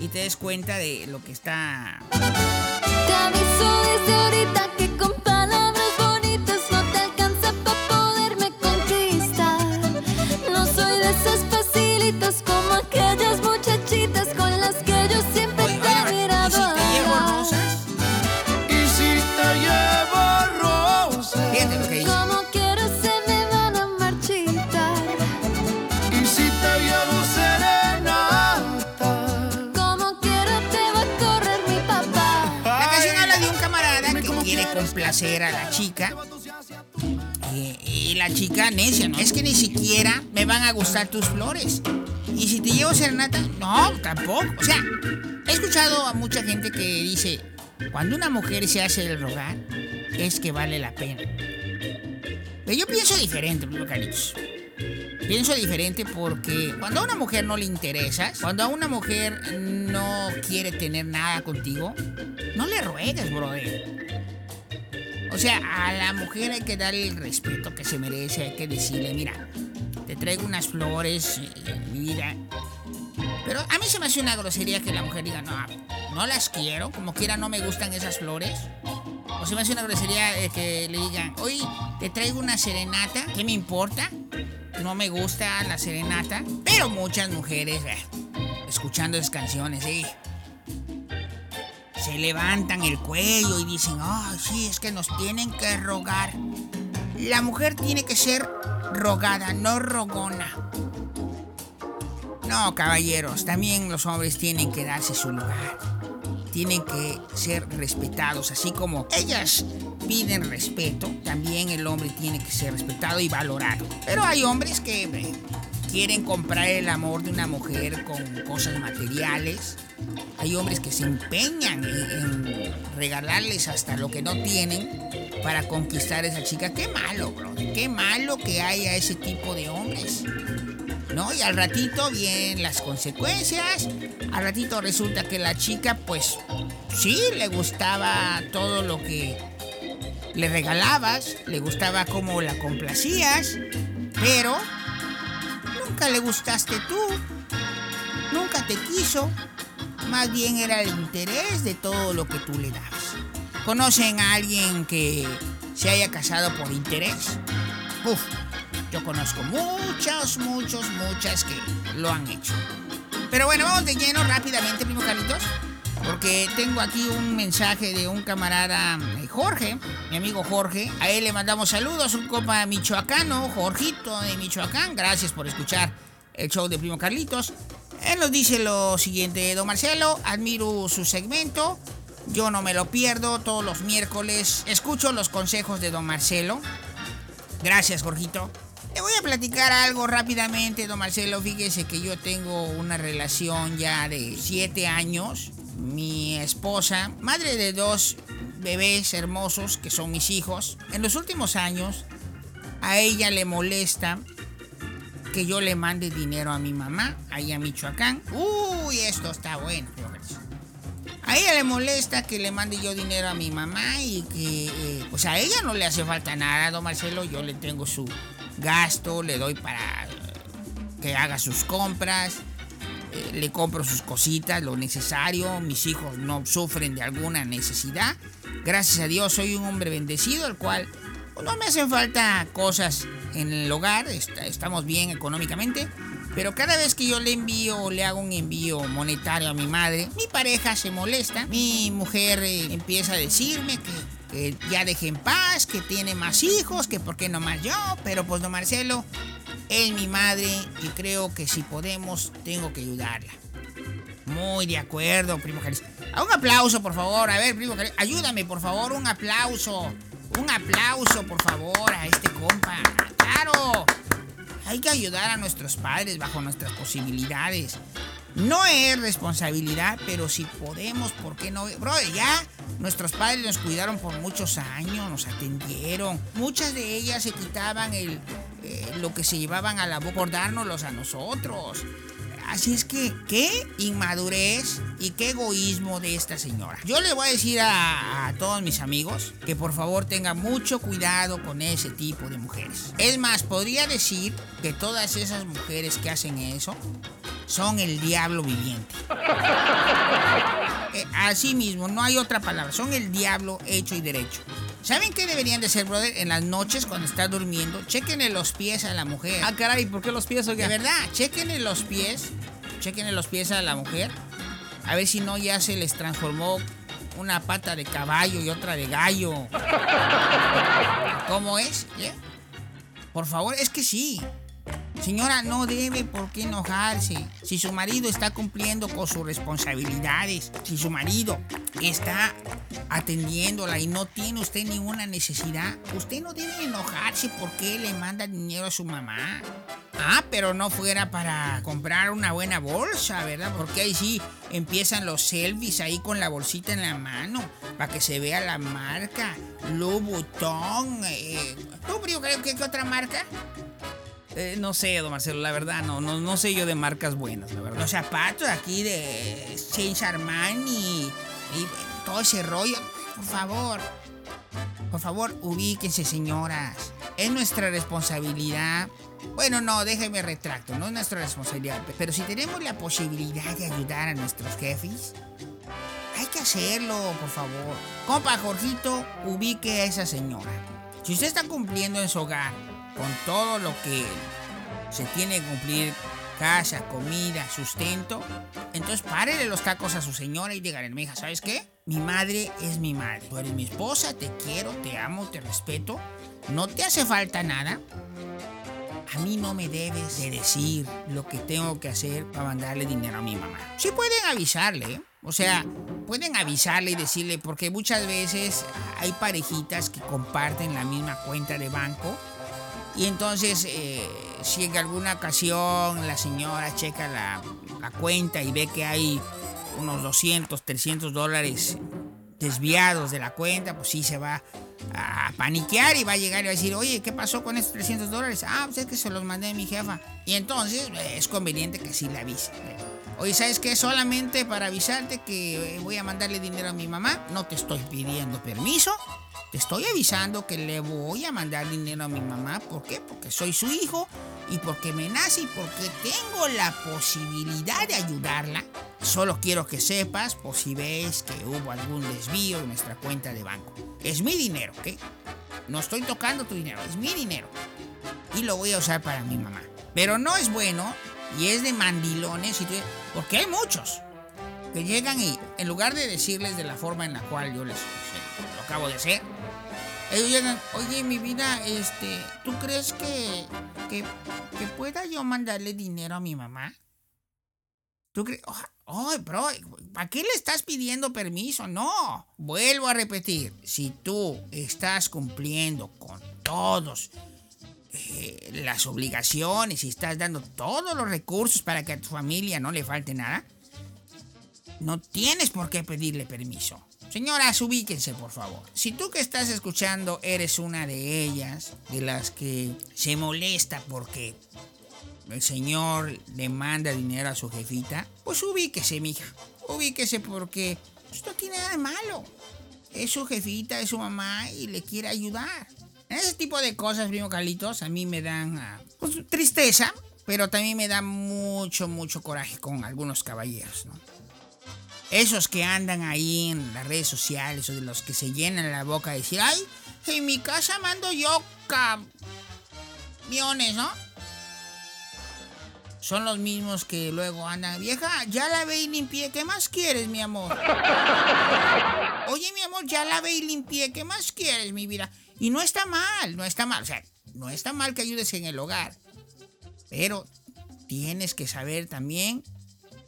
y te des cuenta de lo que está. Te aviso desde ahorita complacer a la chica. Y la chica necia. Es que ni siquiera me van a gustar tus flores. Y si te llevo serenata, no, tampoco. O sea, he escuchado a mucha gente que dice, cuando una mujer se hace el rogar, es que vale la pena. Pero yo pienso diferente, Carlitos. Pienso diferente porque cuando a una mujer no le interesas, cuando a una mujer no quiere tener nada contigo, no le ruegues, brother. O sea, a la mujer hay que darle el respeto que se merece, hay que decirle, mira, te traigo unas flores, eh, mi. Pero a mí se me hace una grosería que la mujer diga, no, no las quiero, como quiera no me gustan esas flores. O se me hace una grosería que le digan, oye, te traigo una serenata, ¿qué me importa? No me gusta la serenata. Pero muchas mujeres, eh, escuchando esas canciones, eh, se levantan el cuello y dicen, ay, sí, es que nos tienen que rogar. La mujer tiene que ser rogada, no rogona. No, caballeros, también los hombres tienen que darse su lugar. Tienen que ser respetados, así como ellas piden respeto, también el hombre tiene que ser respetado y valorado. Pero hay hombres que eh, quieren comprar el amor de una mujer con cosas materiales. Hay hombres que se empeñan en, regalarles hasta lo que no tienen para conquistar a esa chica. Qué malo, bro. Qué malo que haya ese tipo de hombres. ¿no? Y al ratito vienen las consecuencias. Al ratito resulta que la chica, pues, sí, le gustaba todo lo que le regalabas, le gustaba cómo la complacías, pero nunca le gustaste tú, nunca te quiso, más bien era el interés de todo lo que tú le dabas. ¿Conocen a alguien que se haya casado por interés? Uf, yo conozco muchos, muchos, muchas que lo han hecho. Pero bueno, vamos de lleno rápidamente, primo Carlitos. Porque tengo aquí un mensaje de un camarada, eh, Jorge, mi amigo Jorge. A él le mandamos saludos, un copa michoacano, Jorgito de Michoacán. Gracias por escuchar el show de Primo Carlitos. Él nos dice lo siguiente, don Marcelo, admiro su segmento. Yo no me lo pierdo todos los miércoles. Escucho los consejos de don Marcelo. Gracias, Jorgito. Le voy a platicar algo rápidamente, don Marcelo. Fíjese que yo tengo una relación ya de siete años. Mi esposa, madre de dos bebés hermosos que son mis hijos, en los últimos años a ella le molesta que yo le mande dinero a mi mamá, ahí a Michoacán. Uy, esto está bueno. A ella le molesta que le mande yo dinero a mi mamá y que, eh, pues a ella no le hace falta nada, don Marcelo. Yo le tengo su gasto, le doy para eh, que haga sus compras, eh, le compro sus cositas, lo necesario. Mis hijos no sufren de alguna necesidad. Gracias a Dios soy un hombre bendecido, el cual no me hacen falta cosas en el hogar, estamos bien económicamente. Pero cada vez que yo le envío o le hago un envío monetario a mi madre, mi pareja se molesta. Mi mujer eh, empieza a decirme que, ya deje en paz, que tiene más hijos, que por qué no más yo. Pero pues don Marcelo es mi madre y creo que si podemos tengo que ayudarla. Muy de acuerdo, primo. Ah, Un aplauso, por favor. A ver, primo Caris, ayúdame, por favor, un aplauso. Un aplauso, por favor, a este compa. ¡Claro! Hay que ayudar a nuestros padres bajo nuestras posibilidades. No es responsabilidad, pero si podemos, ¿por qué no? Bro, ya nuestros padres nos cuidaron por muchos años, nos atendieron. Muchas de ellas se quitaban el, eh, lo que se llevaban a la boca por dárnoslos a nosotros. Así es que, qué inmadurez y qué egoísmo de esta señora. Yo le voy a decir a, todos mis amigos que por favor tengan mucho cuidado con ese tipo de mujeres. Es más, podría decir que todas esas mujeres que hacen eso son el diablo viviente. Eh, así mismo, no hay otra palabra. Son el diablo hecho y derecho. ¿Saben qué deberían de ser, brother? En las noches cuando está durmiendo, chequenle los pies a la mujer. Ah, caray, ¿por qué los pies, oiga? De verdad, chequenle los pies. Chequenle los pies a la mujer. A ver si no ya se les transformó una pata de caballo y otra de gallo. ¿Cómo es? ¿Eh? Por favor, es que sí. Señora, no debe por qué enojarse. Si su marido está cumpliendo con sus responsabilidades, si su marido está atendiéndola y no tiene usted ninguna necesidad, usted no debe enojarse porque le manda dinero a su mamá. Ah, pero no fuera para comprar una buena bolsa, ¿verdad? Porque ahí sí empiezan los selfies ahí con la bolsita en la mano, para que se vea la marca. Louboutin. Eh. ¿Tú, que qué otra marca? Eh, no sé, don Marcelo, la verdad, no, no, no sé yo de marcas buenas, la verdad. Los zapatos aquí de Saint Armani y todo ese rollo. Por favor, por favor, ubíquense, señoras. Es nuestra responsabilidad. Bueno, no, déjeme retracto, no es nuestra responsabilidad. Pero si tenemos la posibilidad de ayudar a nuestros jefes, hay que hacerlo, por favor. Compa, Jorgito, ubique a esa señora. Si usted está cumpliendo en su hogar con todo lo que se tiene que cumplir, casa, comida, sustento, entonces párele los tacos a su señora y dígale, mi hija, ¿sabes qué? Mi madre es mi madre. Tú eres mi esposa, te quiero, te amo, te respeto. No te hace falta nada. A mí no me debes de decir lo que tengo que hacer para mandarle dinero a mi mamá. Sí pueden avisarle, ¿eh? o sea, pueden avisarle y decirle, porque muchas veces hay parejitas que comparten la misma cuenta de banco y entonces, eh, si en alguna ocasión la señora checa la, la, cuenta y ve que hay unos 200, 300 dólares desviados de la cuenta, pues sí se va a paniquear y va a llegar y va a decir, oye, ¿qué pasó con estos 300 dólares? Ah, pues es que se los mandé a mi jefa. Y entonces eh, es conveniente que sí le avise. Oye, ¿sabes qué? Solamente para avisarte que eh, voy a mandarle dinero a mi mamá, no te estoy pidiendo permiso. Te estoy avisando que le voy a mandar dinero a mi mamá. ¿Por qué? Porque soy su hijo y porque me nace y porque tengo la posibilidad de ayudarla. Solo quiero que sepas, por si ves que hubo algún desvío en nuestra cuenta de banco. Es mi dinero, ¿ok? No estoy tocando tu dinero, es mi dinero. Y lo voy a usar para mi mamá. Pero no es bueno y es de mandilones, y porque hay muchos que llegan y en lugar de decirles de la forma en la cual yo les lo acabo de hacer, ellos llegan, oye, mi vida, este, ¿tú crees que, que, pueda yo mandarle dinero a mi mamá? ¿Tú crees? Ay, bro, ¿para qué le estás pidiendo permiso? No. Vuelvo a repetir, si tú estás cumpliendo con todos eh, las obligaciones y estás dando todos los recursos para que a tu familia no le falte nada, no tienes por qué pedirle permiso. Señoras, ubíquense, por favor. Si tú que estás escuchando eres una de ellas, de las que se molesta porque el señor le manda dinero a su jefita, pues ubíquese, mija. Ubíquese porque pues, no tiene nada malo. Es su jefita, es su mamá y le quiere ayudar. Ese tipo de cosas, primo Carlitos, a mí me dan ah, pues, tristeza, pero también me da mucho, mucho coraje con algunos caballeros, ¿no? Esos que andan ahí en las redes sociales o de los que se llenan la boca de decir, ay, en mi casa mando yo camiones, ¿no? Son los mismos que luego andan, vieja, ya lavé y limpié, ¿qué más quieres, mi amor? Oye, mi amor, ya lavé y limpié, ¿qué más quieres, mi vida? Y no está mal, no está mal, o sea, no está mal que ayudes en el hogar, pero tienes que saber también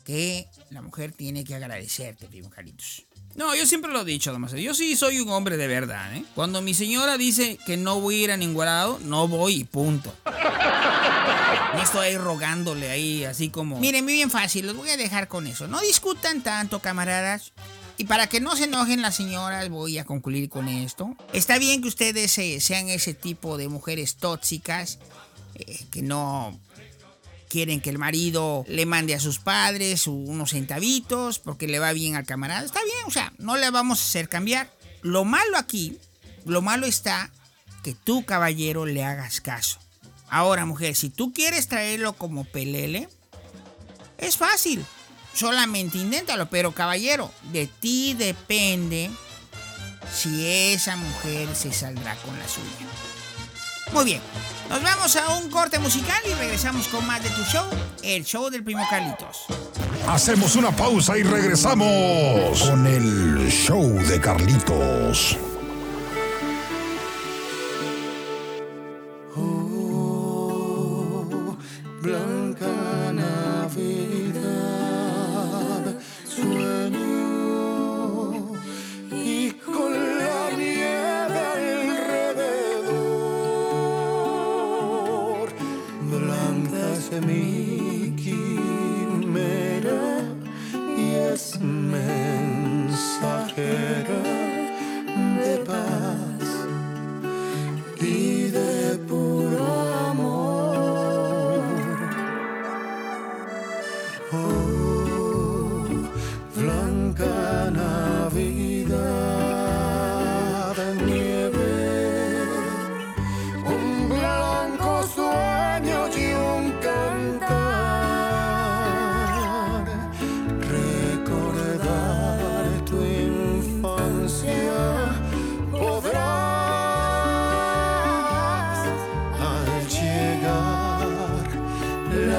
que la mujer tiene que agradecerte, primo Carlitos. No, yo siempre lo he dicho, don. Yo sí soy un hombre de verdad, ¿eh? Cuando mi señora dice que no voy a ir a ningún lado, no voy y punto. No estoy ahí rogándole ahí, así como... Miren, muy bien fácil, los voy a dejar con eso. No discutan tanto, camaradas. Y para que no se enojen las señoras, voy a concluir con esto. Está bien que ustedes eh, sean ese tipo de mujeres tóxicas, eh, que no quieren que el marido le mande a sus padres unos centavitos porque le va bien al camarada. Está bien, o sea, no le vamos a hacer cambiar. Lo malo aquí, lo malo está que tú, caballero, le hagas caso. Ahora, mujer, si tú quieres traerlo como pelele, es fácil. Solamente inténtalo, pero caballero, de ti depende si esa mujer se saldrá con la suya. Muy bien, nos vamos a un corte musical y regresamos con más de tu show, el show del primo Carlitos. Hacemos una pausa y regresamos con el show de Carlitos. Yeah.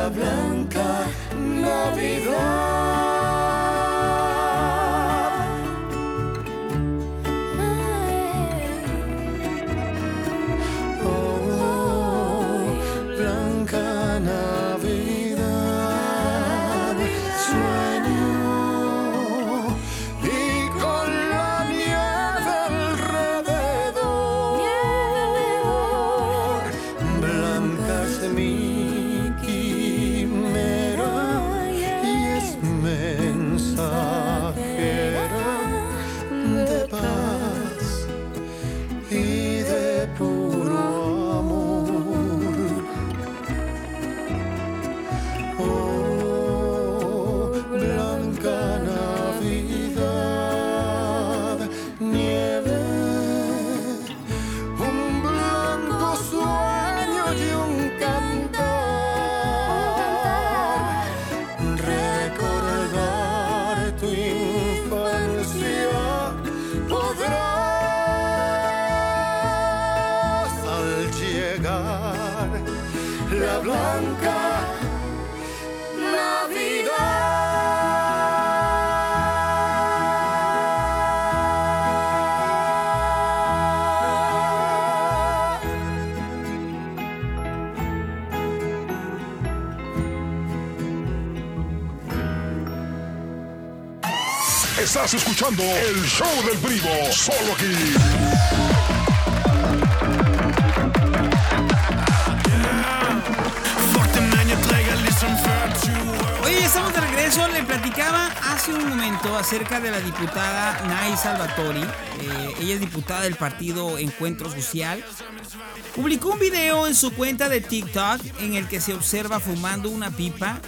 Blanca Navidad. Estás escuchando el show del primo, solo aquí. Oye, estamos de regreso. Le platicaba hace un momento acerca de la diputada Nay Salvatori. Eh, ella es diputada del partido Encuentro Social. Publicó un video en su cuenta de TikTok en el que se observa fumando una pipa.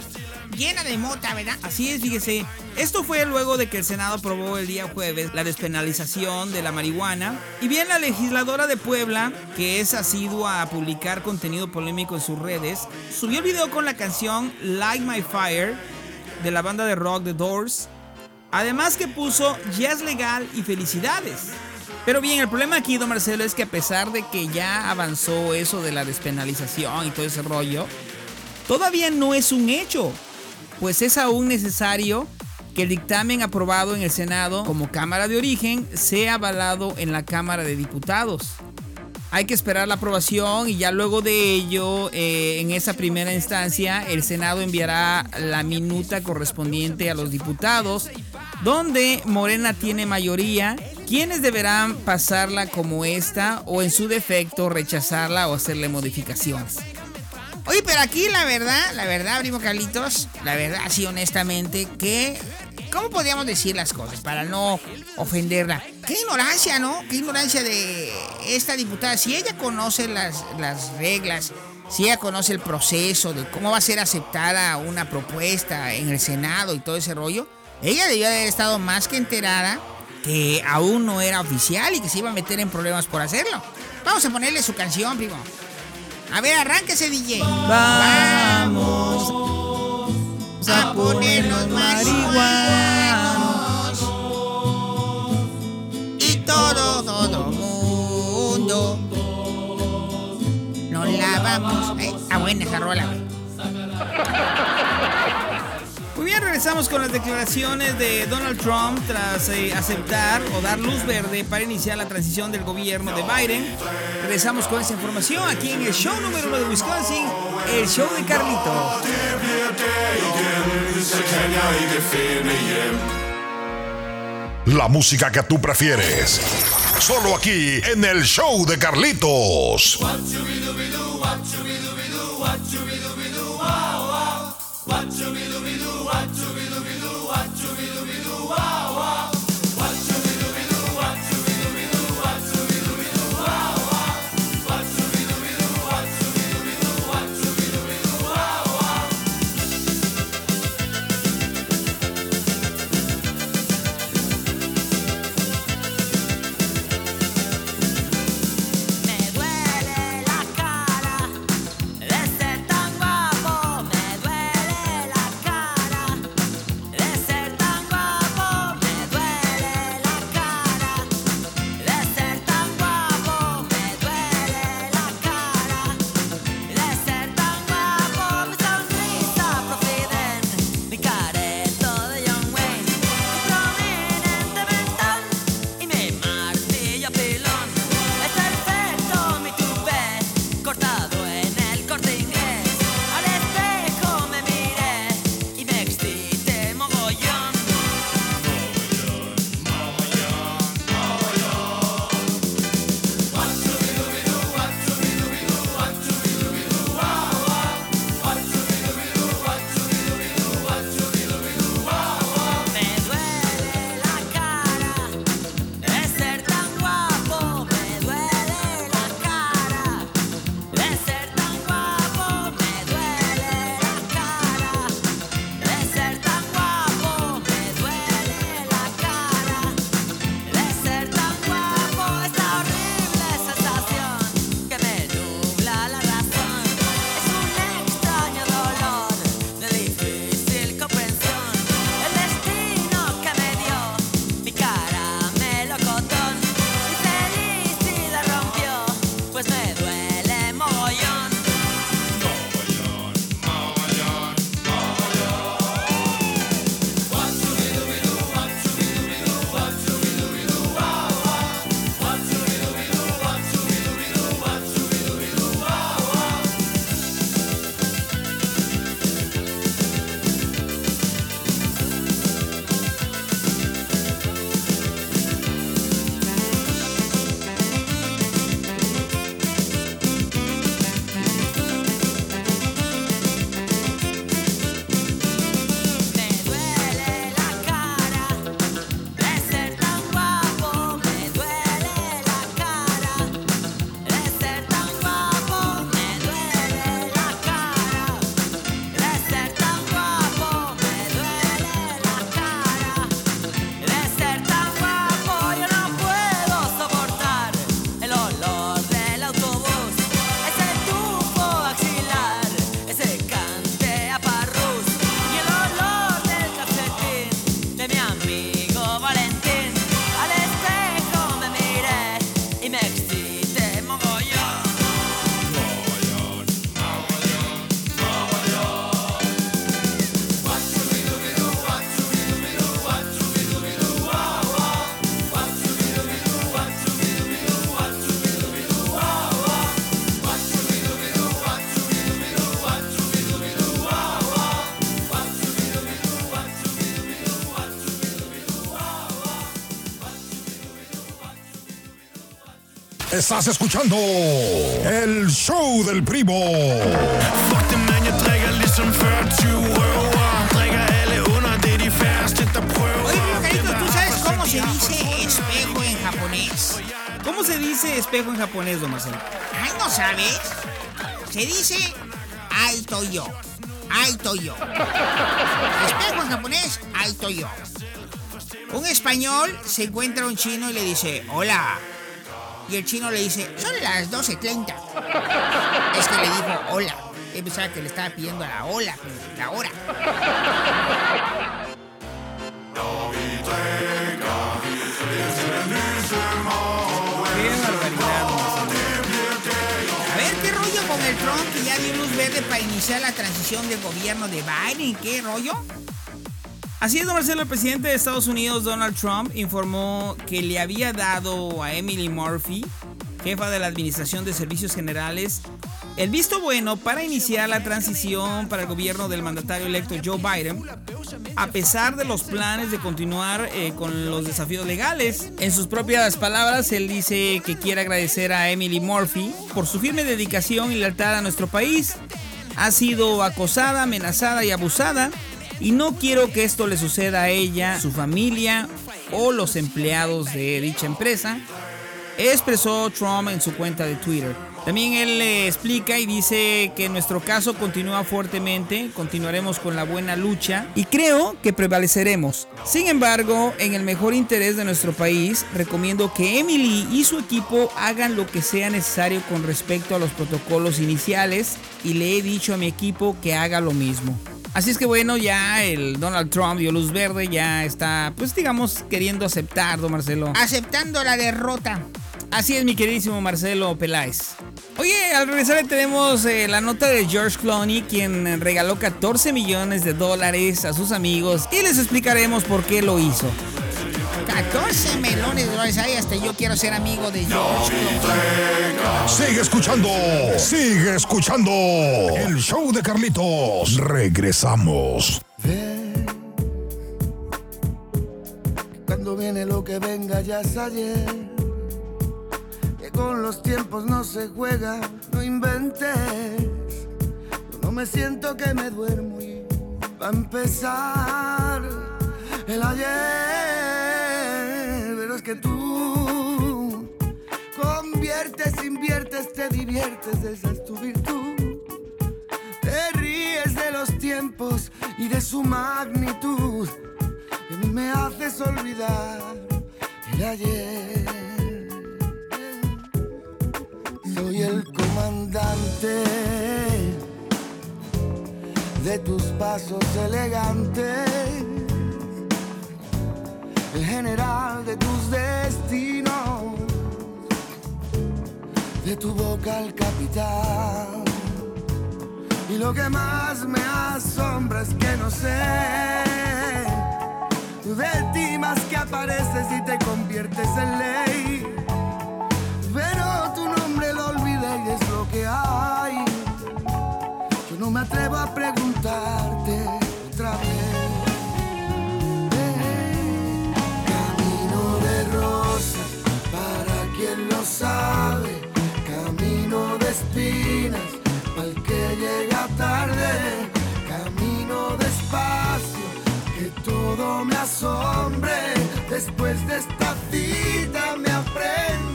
Llena de mota, ¿verdad? Así es, fíjese. Esto fue luego de que el Senado aprobó el día jueves la despenalización de la marihuana. Y bien, la legisladora de Puebla, que es asidua a publicar contenido polémico en sus redes, subió el video con la canción Light My Fire de la banda de rock The Doors. Además que puso ya es legal y felicidades. Pero bien, el problema aquí, don Marcelo, es que a pesar de que ya avanzó eso de la despenalización y todo ese rollo, todavía no es un hecho, pues es aún necesario que el dictamen aprobado en el Senado como Cámara de Origen sea avalado en la Cámara de Diputados. Hay que esperar la aprobación y ya luego de ello, eh, en esa primera instancia, el Senado enviará la minuta correspondiente a los diputados, donde Morena tiene mayoría, quienes deberán pasarla como esta o en su defecto rechazarla o hacerle modificaciones. Oye, pero aquí la verdad, la verdad, primo Carlitos, la verdad, sí, honestamente, que. ¿Cómo podríamos decir las cosas para no ofenderla? Qué ignorancia, ¿no? Qué ignorancia de esta diputada. Si ella conoce las, las reglas si ella conoce el proceso de cómo va a ser aceptada una propuesta en el Senado y todo ese rollo, ella debió haber estado más que enterada que aún no era oficial y que se iba a meter en problemas por hacerlo. Vamos a ponerle su canción, primo. A ver, arránquese, DJ. Vamos a ponernos marihuanos y todo, todo mundo nos lavamos. Eh, ah, buena esa rola, güey. Bien, regresamos con las declaraciones de Donald Trump tras eh, aceptar o dar luz verde para iniciar la transición del gobierno de Biden. Regresamos con esa información aquí en el show número uno de Wisconsin, el show de Carlito. La música que tú prefieres. Solo aquí en el show de Carlitos. Me Estás escuchando el show del primo. Fuck det mand, jeg drikker ligesom før 20 røver Drikker alle under, det de færreste, der prøver Oye, primo Carlitos, ¿tú sabes cómo se dice espejo en japonés? ¿Cómo se dice espejo en japonés, don Marcelo? Ay, ¿no sabes? Se dice alto yo. Alto yo. Espejo en japonés, alto yo. Un español se encuentra a un chino y le dice, hola. Y el chino le dice, son las 12.30. Es que le dijo, hola. Él pensaba que le estaba pidiendo la hola, la hora. Qué barbaridad. A ver, ¿qué rollo con el Trump que ya dio luz verde para iniciar la transición del gobierno de Biden? ¿Qué rollo? Así es, don Marcelo, el presidente de Estados Unidos, Donald Trump, informó que le había dado a Emily Murphy, jefa de la Administración de Servicios Generales, el visto bueno para iniciar la transición para el gobierno del mandatario electo Joe Biden, a pesar de los planes de continuar eh, con los desafíos legales. En sus propias palabras, él dice que quiere agradecer a Emily Murphy por su firme dedicación y lealtad a nuestro país. Ha sido acosada, amenazada y abusada y no quiero que esto le suceda a ella, su familia o los empleados de dicha empresa, expresó Trump en su cuenta de Twitter. También él le explica y dice que nuestro caso continúa fuertemente, continuaremos con la buena lucha y creo que prevaleceremos. Sin embargo, en el mejor interés de nuestro país, recomiendo que Emily y su equipo hagan lo que sea necesario con respecto a los protocolos iniciales y le he dicho a mi equipo que haga lo mismo. Así es que bueno, ya el Donald Trump dio luz verde, ya está, pues digamos, queriendo aceptar, don Marcelo. Aceptando la derrota. Así es, mi queridísimo Marcelo Peláez. Oye, al regresar tenemos eh, la nota de George Clooney, quien regaló 14 millones de dólares a sus amigos y les explicaremos por qué lo hizo. 14 melones de dólares. Ay, hasta yo quiero ser amigo de George Clooney. Sigue escuchando, sigue escuchando el show de Carlitos. Regresamos. Cuando viene lo que venga ya es ayer. Con los tiempos no se juega, no inventes. Yo no me siento que me duermo y va a empezar el ayer. Pero es que tú conviertes, inviertes, te diviertes, esa es tu virtud. Te ríes de los tiempos y de su magnitud. Y me haces olvidar el ayer. Soy el comandante de tus pasos elegantes, el general de tus destinos, de tu boca al capitán. Y lo que más me asombra es que no sé de ti más que apareces y te conviertes en ley. Pero tu nombre lo olvidé y es lo que hay. Yo no me atrevo a preguntarte otra vez. Camino de rosas, para quien lo sabe. Camino de espinas, para el que llega tarde. Camino despacio, que todo me asombre. Después de esta cita me aprendo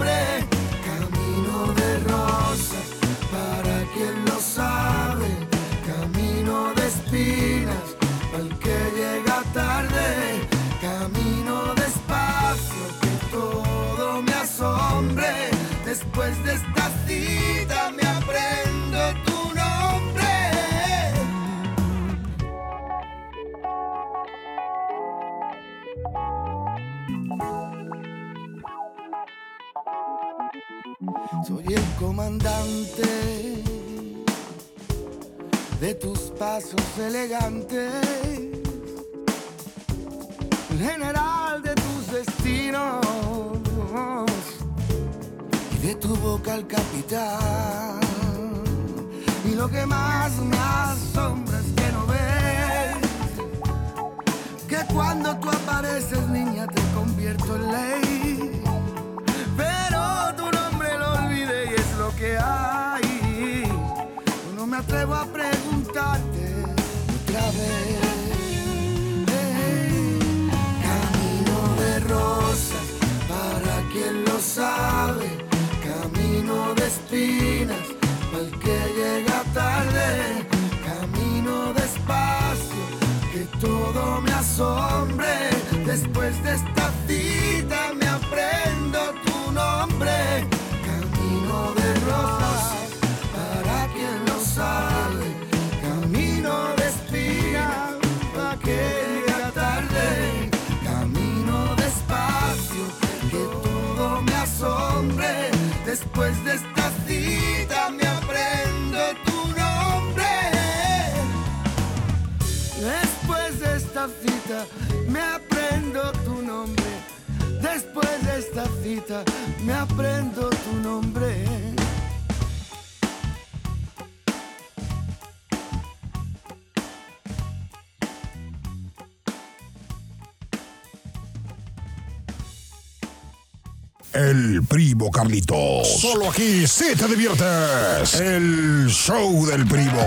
Camino de rosas, para quien lo sabe. Camino de espinas, el que llega tarde. Camino despacio, que todo me asombre. Después de esta cita me aprendo tu nombre. Soy el comandante de tus pasos elegantes, el general de tus destinos y de tu boca al capitán. Y lo que más me asombra es que no ves que cuando tú apareces, niña, te convierto en ley. No me atrevo a preguntarte otra vez. Camino de rosas, para quien lo sabe. Camino de espinas, al que llega tarde, camino despacio, que todo me asombre. Después de esta cita me aprendo tu nombre, Después de esta cita me aprendo tu nombre. Después de esta cita me aprendo tu nombre. Después de esta cita me aprendo tu nombre. El primo Carlitos. Solo aquí sí te diviertes. El show del primo.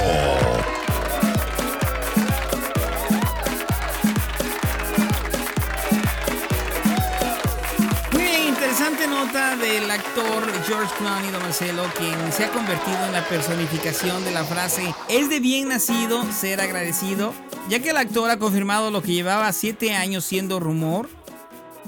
Muy bien, interesante nota del actor George Clooney, don Marcelo, quien se ha convertido en la personificación de la frase es de bien nacido ser agradecido, ya que el actor ha confirmado lo que llevaba siete años siendo rumor.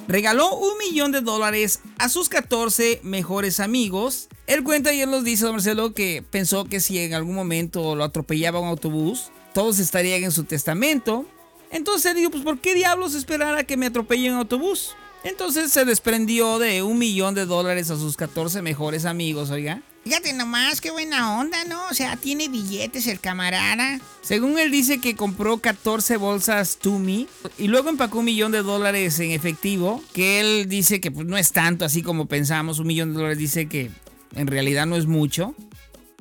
Regaló un millón de dólares a sus 14 mejores amigos. Él cuenta y él nos dice, don Marcelo, que pensó que si en algún momento lo atropellaba un autobús, todos estarían en su testamento. Entonces él dijo, pues ¿por qué diablos esperar a que me atropellen un autobús? Entonces se desprendió de un millón de dólares a sus 14 mejores amigos, oiga. Fíjate nomás, qué buena onda, ¿no? O sea, tiene billetes el camarada. Según él dice que compró 14 bolsas Tumi y luego empacó un millón de dólares en efectivo, que él dice que pues, no es tanto así como pensamos, un millón de dólares dice que en realidad no es mucho.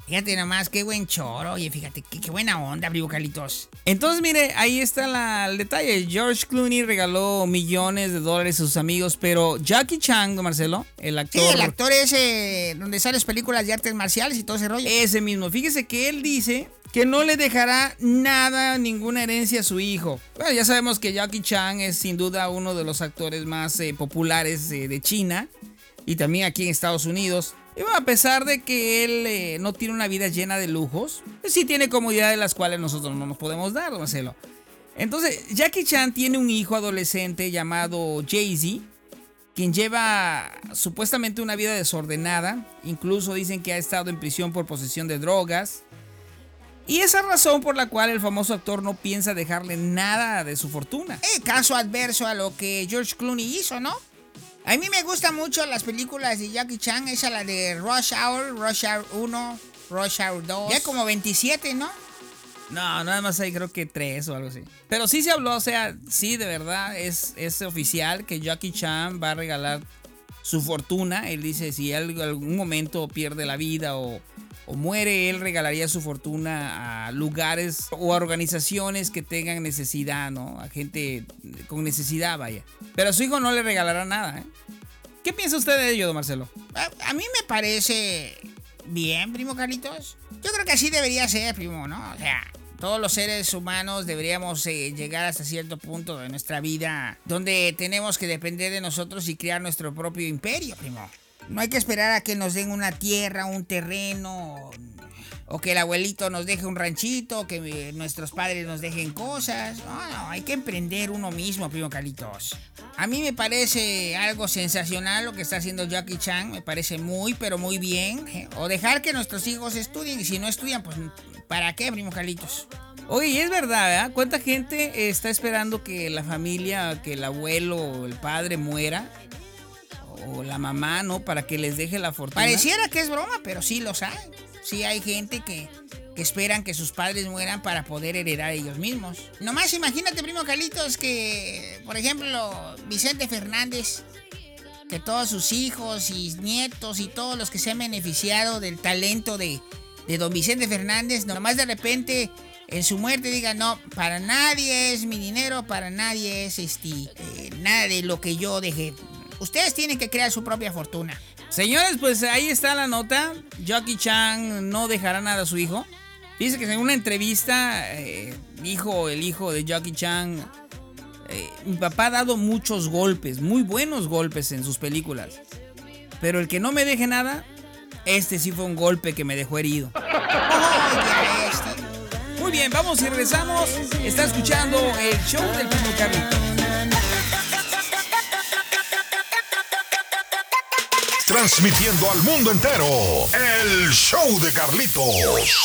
Fíjate nomás, qué buen choro. Oye, fíjate, qué, qué buena onda, primo Carlitos. Entonces, mire, ahí está la- el detalle. George Clooney regaló millones de dólares a sus amigos, pero Jackie Chan, don Marcelo, el Sí, actor... el actor ese donde sales películas de artes marciales y todo ese rollo. Ese mismo. Fíjese que él dice que no le dejará nada, ninguna herencia a su hijo. Bueno, ya sabemos que Jackie Chan es sin duda uno de los actores más eh, populares eh, de China y también aquí en Estados Unidos. Y bueno, a pesar de que él eh, no tiene una vida llena de lujos, pues sí tiene comodidades las cuales nosotros no nos podemos dar, Marcelo. Entonces, Jackie Chan tiene un hijo adolescente llamado Jay-Z, quien lleva supuestamente una vida desordenada. Incluso dicen que ha estado en prisión por posesión de drogas. Y esa razón por la cual el famoso actor no piensa dejarle nada de su fortuna. Eh, caso adverso a lo que George Clooney hizo, ¿no? A mí me gustan mucho las películas de Jackie Chan, esa la de Rush Hour, Rush Hour 1, Rush Hour 2. Ya como 27, ¿no? No, nada más hay creo que tres o algo así. Pero sí se habló, o sea, sí, de verdad, es, es oficial que Jackie Chan va a regalar su fortuna. Él dice, si en algún momento pierde la vida o, o muere, él regalaría su fortuna a lugares o a organizaciones que tengan necesidad, ¿no? A gente con necesidad, vaya. Pero a su hijo no le regalará nada, ¿eh? ¿Qué piensa usted de ello, don Marcelo? A, mí me parece bien, primo Carlitos. Yo creo que así debería ser, primo, ¿no? O sea, todos los seres humanos deberíamos eh, llegar hasta cierto punto de nuestra vida donde tenemos que depender de nosotros y crear nuestro propio imperio, primo. No hay que esperar a que nos den una tierra, un terreno, o que el abuelito nos deje un ranchito, que eh, nuestros padres nos dejen cosas. No, no, hay que emprender uno mismo, primo Carlitos. A mí me parece algo sensacional lo que está haciendo Jackie Chan, me parece muy, pero muy bien. ¿eh? O dejar que nuestros hijos estudien, y si no estudian, pues ¿para qué, primo Carlitos? Oye, es verdad, ¿verdad? ¿Cuánta gente está esperando que la familia, que el abuelo o el padre muera? O la mamá, ¿no? Para que les deje la fortuna. Pareciera que es broma, pero sí los hay. Sí hay gente que, que esperan que sus padres mueran para poder heredar ellos mismos. Nomás imagínate, primo Carlitos, que, por ejemplo, Vicente Fernández, que todos sus hijos y nietos y todos los que se han beneficiado del talento de, de don Vicente Fernández, nomás de repente en su muerte digan, no, para nadie es mi dinero, para nadie es este, eh, nada de lo que yo dejé. Ustedes tienen que crear su propia fortuna. Señores, pues ahí está la nota. Jackie Chan no dejará nada a su hijo. Dice que en una entrevista eh, dijo el hijo de Jackie Chan, eh, mi papá ha dado muchos golpes, muy buenos golpes en sus películas. Pero el que no me deje nada, este sí fue un golpe que me dejó herido. Muy bien, vamos y regresamos. Está escuchando el show del Carlito. Transmitiendo al mundo entero. El show de Carlitos.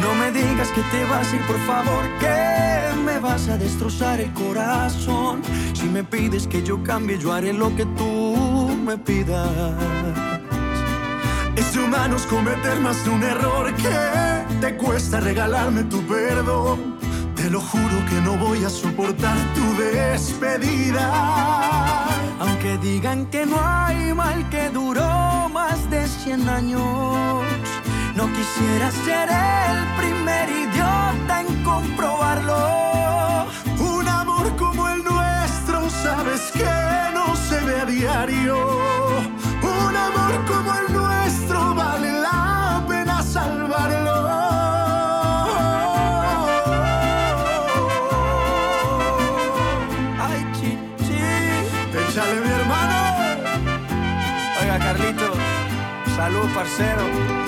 No me digas que te vas a ir, por favor, que me vas a destrozar el corazón. Si me pides que yo cambie, yo haré lo que tú me pidas. Es de humanos cometer más de un error que te cuesta regalarme tu perdón. Te lo juro que no voy a soportar tu despedida. Aunque digan que no hay mal que duró más de 100 años. No quisiera ser el primer idiota en comprobarlo. Un amor como el nuestro, sabes que no se ve a diario. Un amor como el nuestro vale la pena salvarlo. Ay, chichi. Échale, mi hermano. Oiga, Carlito. Salud, parcero.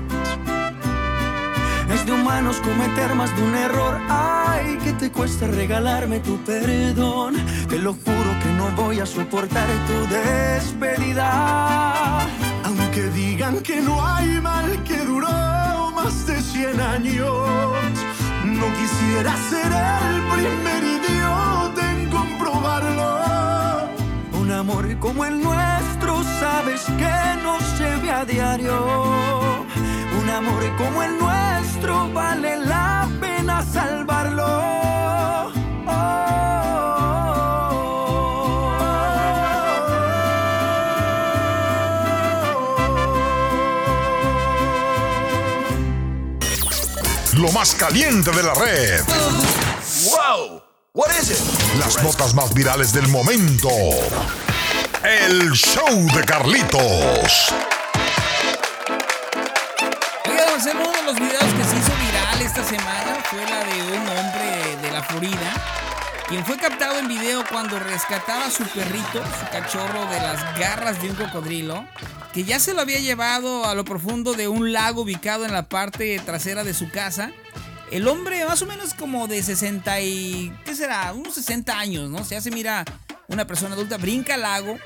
Es de humanos cometer más de un error. Ay, que te cuesta regalarme tu perdón. Te lo juro que no voy a soportar tu despedida. Aunque digan que no hay mal que duró más de 100 años, no quisiera ser el primer idiota en comprobarlo. Un amor como el nuestro, sabes que no se ve a diario. Amor como el nuestro vale la pena salvarlo. Lo más caliente de la red. Wow, what is it? Las notas más virales del momento. El show de Carlitos. Florida, quien fue captado en video cuando rescataba a su perrito, su cachorro, de las garras de un cocodrilo, que ya se lo había llevado a lo profundo de un lago ubicado en la parte trasera de su casa. El hombre, más o menos como de 60 y... ¿Qué será? Unos 60 años, ¿no? Se hace, mira, una persona adulta, brinca al lago,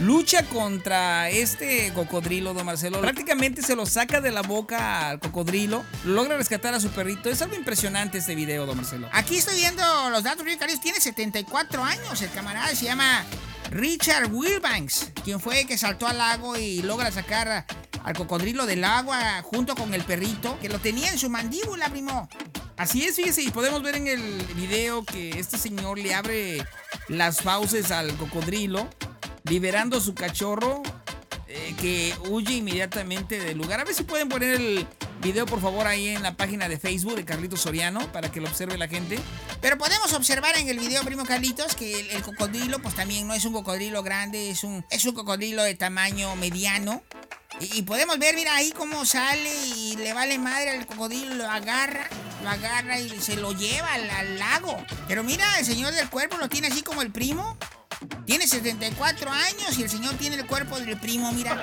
lucha contra este cocodrilo, don Marcelo. Prácticamente se lo saca de la boca al cocodrilo, logra rescatar a su perrito. Es algo impresionante este video, don Marcelo. Aquí estoy viendo los datos caros. Tiene 74 años el camarada. Se llama Richard Wilbanks, quien fue el que saltó al lago y logra sacar al cocodrilo del agua junto con el perrito que lo tenía en su mandíbula, primo. Así es, fíjese, y podemos ver en el video que este señor le abre las fauces al cocodrilo, liberando su cachorro, eh, que huye inmediatamente del lugar. A ver si pueden poner el video, por favor, ahí en la página de Facebook de Carlitos Soriano, para que lo observe la gente. Pero podemos observar en el video, primo Carlitos, que el, cocodrilo, pues también no es un cocodrilo grande, es un, es un cocodrilo de tamaño mediano. Y, y podemos ver, mira ahí cómo sale y le vale madre al cocodrilo, lo agarra, lo agarra y se lo lleva al, al lago. Pero mira, el señor del cuerpo lo tiene así como el primo. Tiene 74 años y el señor tiene el cuerpo del primo, mira.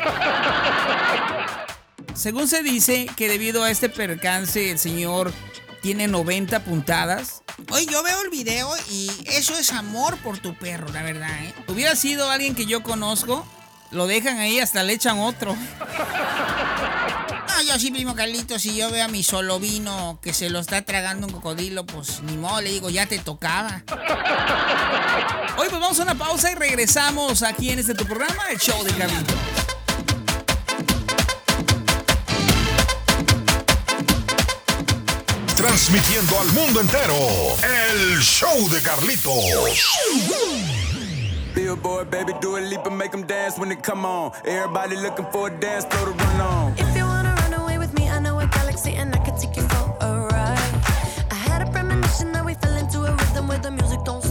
Según se dice que debido a este percance el señor tiene 90 puntadas. Oye, yo veo el video y eso es amor por tu perro, la verdad, ¿eh? Hubiera sido alguien que yo conozco, lo dejan ahí hasta le echan otro. No, yo sí, primo Carlitos, si yo veo a mi solo vino que se lo está tragando un cocodrilo, pues ni modo, le digo, ya te tocaba. Hoy pues vamos a una pausa y regresamos aquí en este tu programa, el show de Carlitos. Transmitiendo al mundo entero. El show de Carlitos. Billboard, baby, do a leap and make them dance when they come on. Everybody looking for a dance, throw the run on. Galaxy and I can take you for a ride. I had a premonition that we fell into a rhythm where the music don't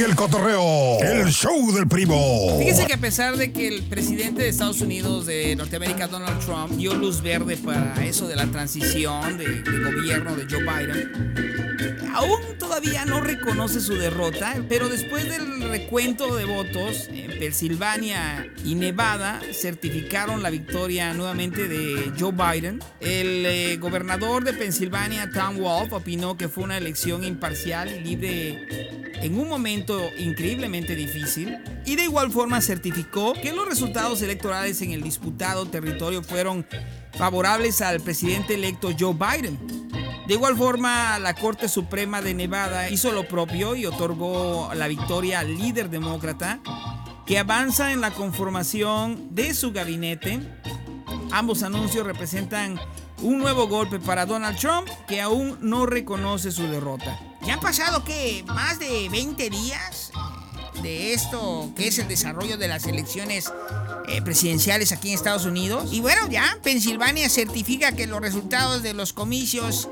Sigue el cotorreo. El show del primo. Fíjese que a pesar de que el presidente de Estados Unidos de Norteamérica, Donald Trump, dio luz verde para eso de la transición de, gobierno de Joe Biden, aún todavía no reconoce su derrota, pero después del recuento de votos, en Pensilvania y Nevada certificaron la victoria nuevamente de Joe Biden. El eh, gobernador de Pensilvania, Tom Wolf, opinó que fue una elección imparcial y libre en un momento increíblemente difícil y de igual forma certificó que los resultados electorales en el disputado territorio fueron favorables al presidente electo Joe Biden. De igual forma, la Corte Suprema de Nevada hizo lo propio y otorgó la victoria al líder demócrata que avanza en la conformación de su gabinete. Ambos anuncios representan un nuevo golpe para Donald Trump que aún no reconoce su derrota. Ya han pasado, ¿qué? Más de 20 días eh, de esto que es el desarrollo de las elecciones eh, presidenciales aquí en Estados Unidos. Y bueno, ya Pensilvania certifica que los resultados de los comicios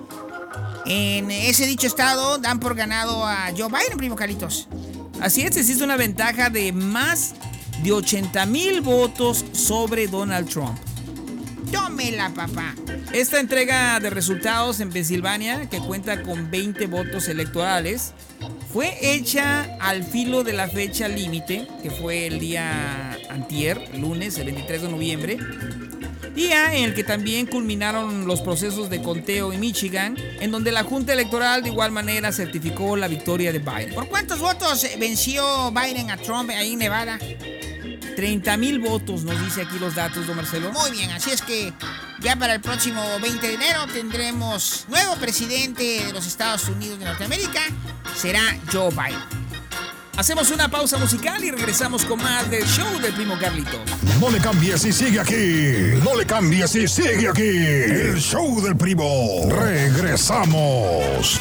en ese dicho estado dan por ganado a Joe Biden, primo Caritos. Así es, existe una ventaja de más de 80 mil votos sobre Donald Trump. Tómela, papá. Esta entrega de resultados en Pensilvania, que cuenta con 20 votos electorales, fue hecha al filo de la fecha límite, que fue el día antier, lunes, el 23 de noviembre, día en el que también culminaron los procesos de conteo en Michigan, en donde la Junta Electoral de igual manera certificó la victoria de Biden. ¿Por cuántos votos venció Biden a Trump ahí en Nevada? 30 mil votos, nos dice aquí los datos, don Marcelo. Muy bien, así es que ya para el próximo 20 de enero tendremos nuevo presidente de los Estados Unidos de Norteamérica. Será Joe Biden. Hacemos una pausa musical y regresamos con más del show del primo Carlitos. No le cambies y sigue aquí. No le cambies y sigue aquí. El show del primo. Regresamos.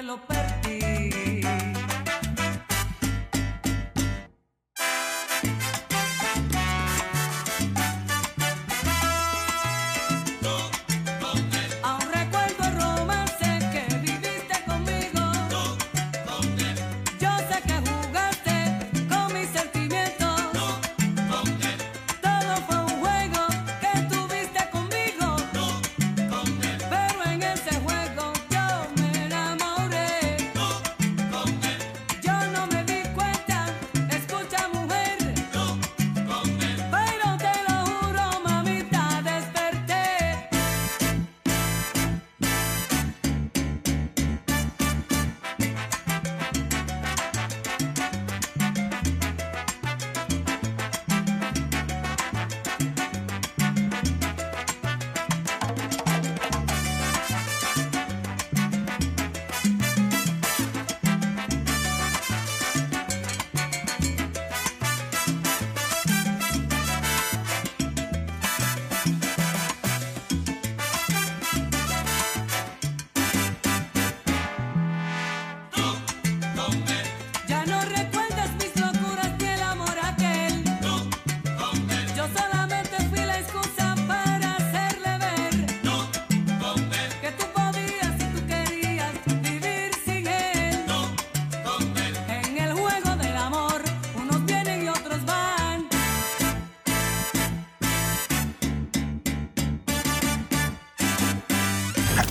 reloj.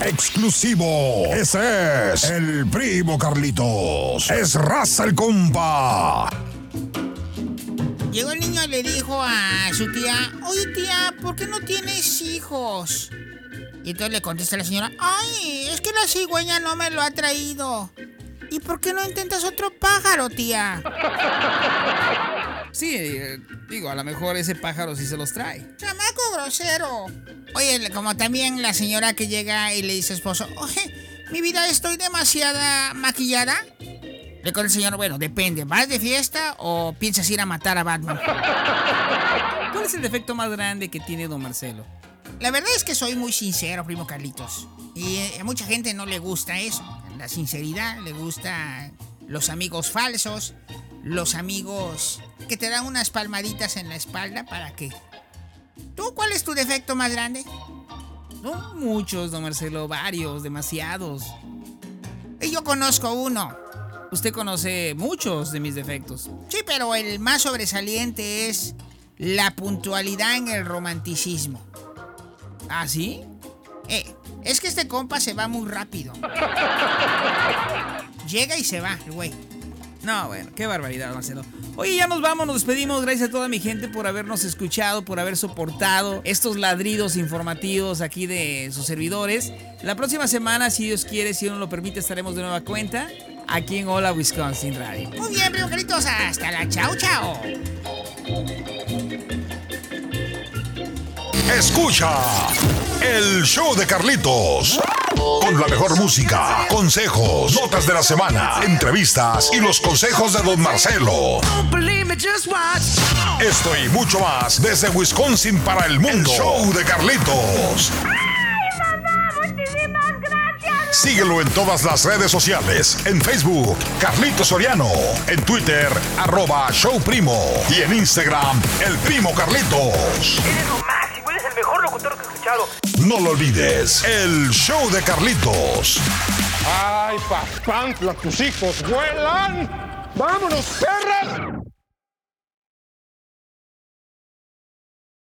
Exclusivo. Ese es el primo Carlitos. Es raza el compa. Llegó el niño y le dijo a su tía, oye tía, ¿por qué no tienes hijos? Y entonces le contesta la señora, ay, es que la cigüeña no me lo ha traído. ¿Y por qué no intentas otro pájaro, tía? Sí, eh, digo, a lo mejor ese pájaro sí se los trae. Chamaco grosero. Oye, como también la señora que llega y le dice a esposo, oye, mi vida, estoy demasiada maquillada. Le contesta el señor, bueno, depende, ¿vas de fiesta o piensas ir a matar a Batman? ¿Cuál es el defecto más grande que tiene don Marcelo? La verdad es que soy muy sincero, primo Carlitos. Y eh, a mucha gente no le gusta eso. La sinceridad, le gusta los amigos falsos, los amigos que te dan unas palmaditas en la espalda para que... ¿Tú cuál es tu defecto más grande? No muchos, don Marcelo, varios, demasiados. Y yo conozco uno. Usted conoce muchos de mis defectos. Sí, pero el más sobresaliente es la puntualidad en el romanticismo. ¿Ah, sí? Eh, es que este compa se va muy rápido. Llega y se va, el güey. No, bueno, qué barbaridad, Marcelo. Oye, ya nos vamos, nos despedimos. Gracias a toda mi gente por habernos escuchado, por haber soportado estos ladridos informativos aquí de sus servidores. La próxima semana, si Dios quiere, si uno lo permite, estaremos de nueva cuenta aquí en Hola Wisconsin Radio. Muy bien, Carlitos, hasta la chao, chao. Escucha el show de Carlitos. Con la mejor música, consejos, notas de la semana, entrevistas y los consejos de Don Marcelo. Esto y mucho más desde Wisconsin para el mundo. El show de Carlitos. Síguelo en todas las redes sociales. En Facebook, Carlitos Soriano. En Twitter, arroba Show Primo. Y en Instagram, El Primo Carlitos. Mejor locutor que he escuchado. No lo olvides, el show de Carlitos. ¡Ay, papantla, tus hijos vuelan! ¡Vámonos, perras!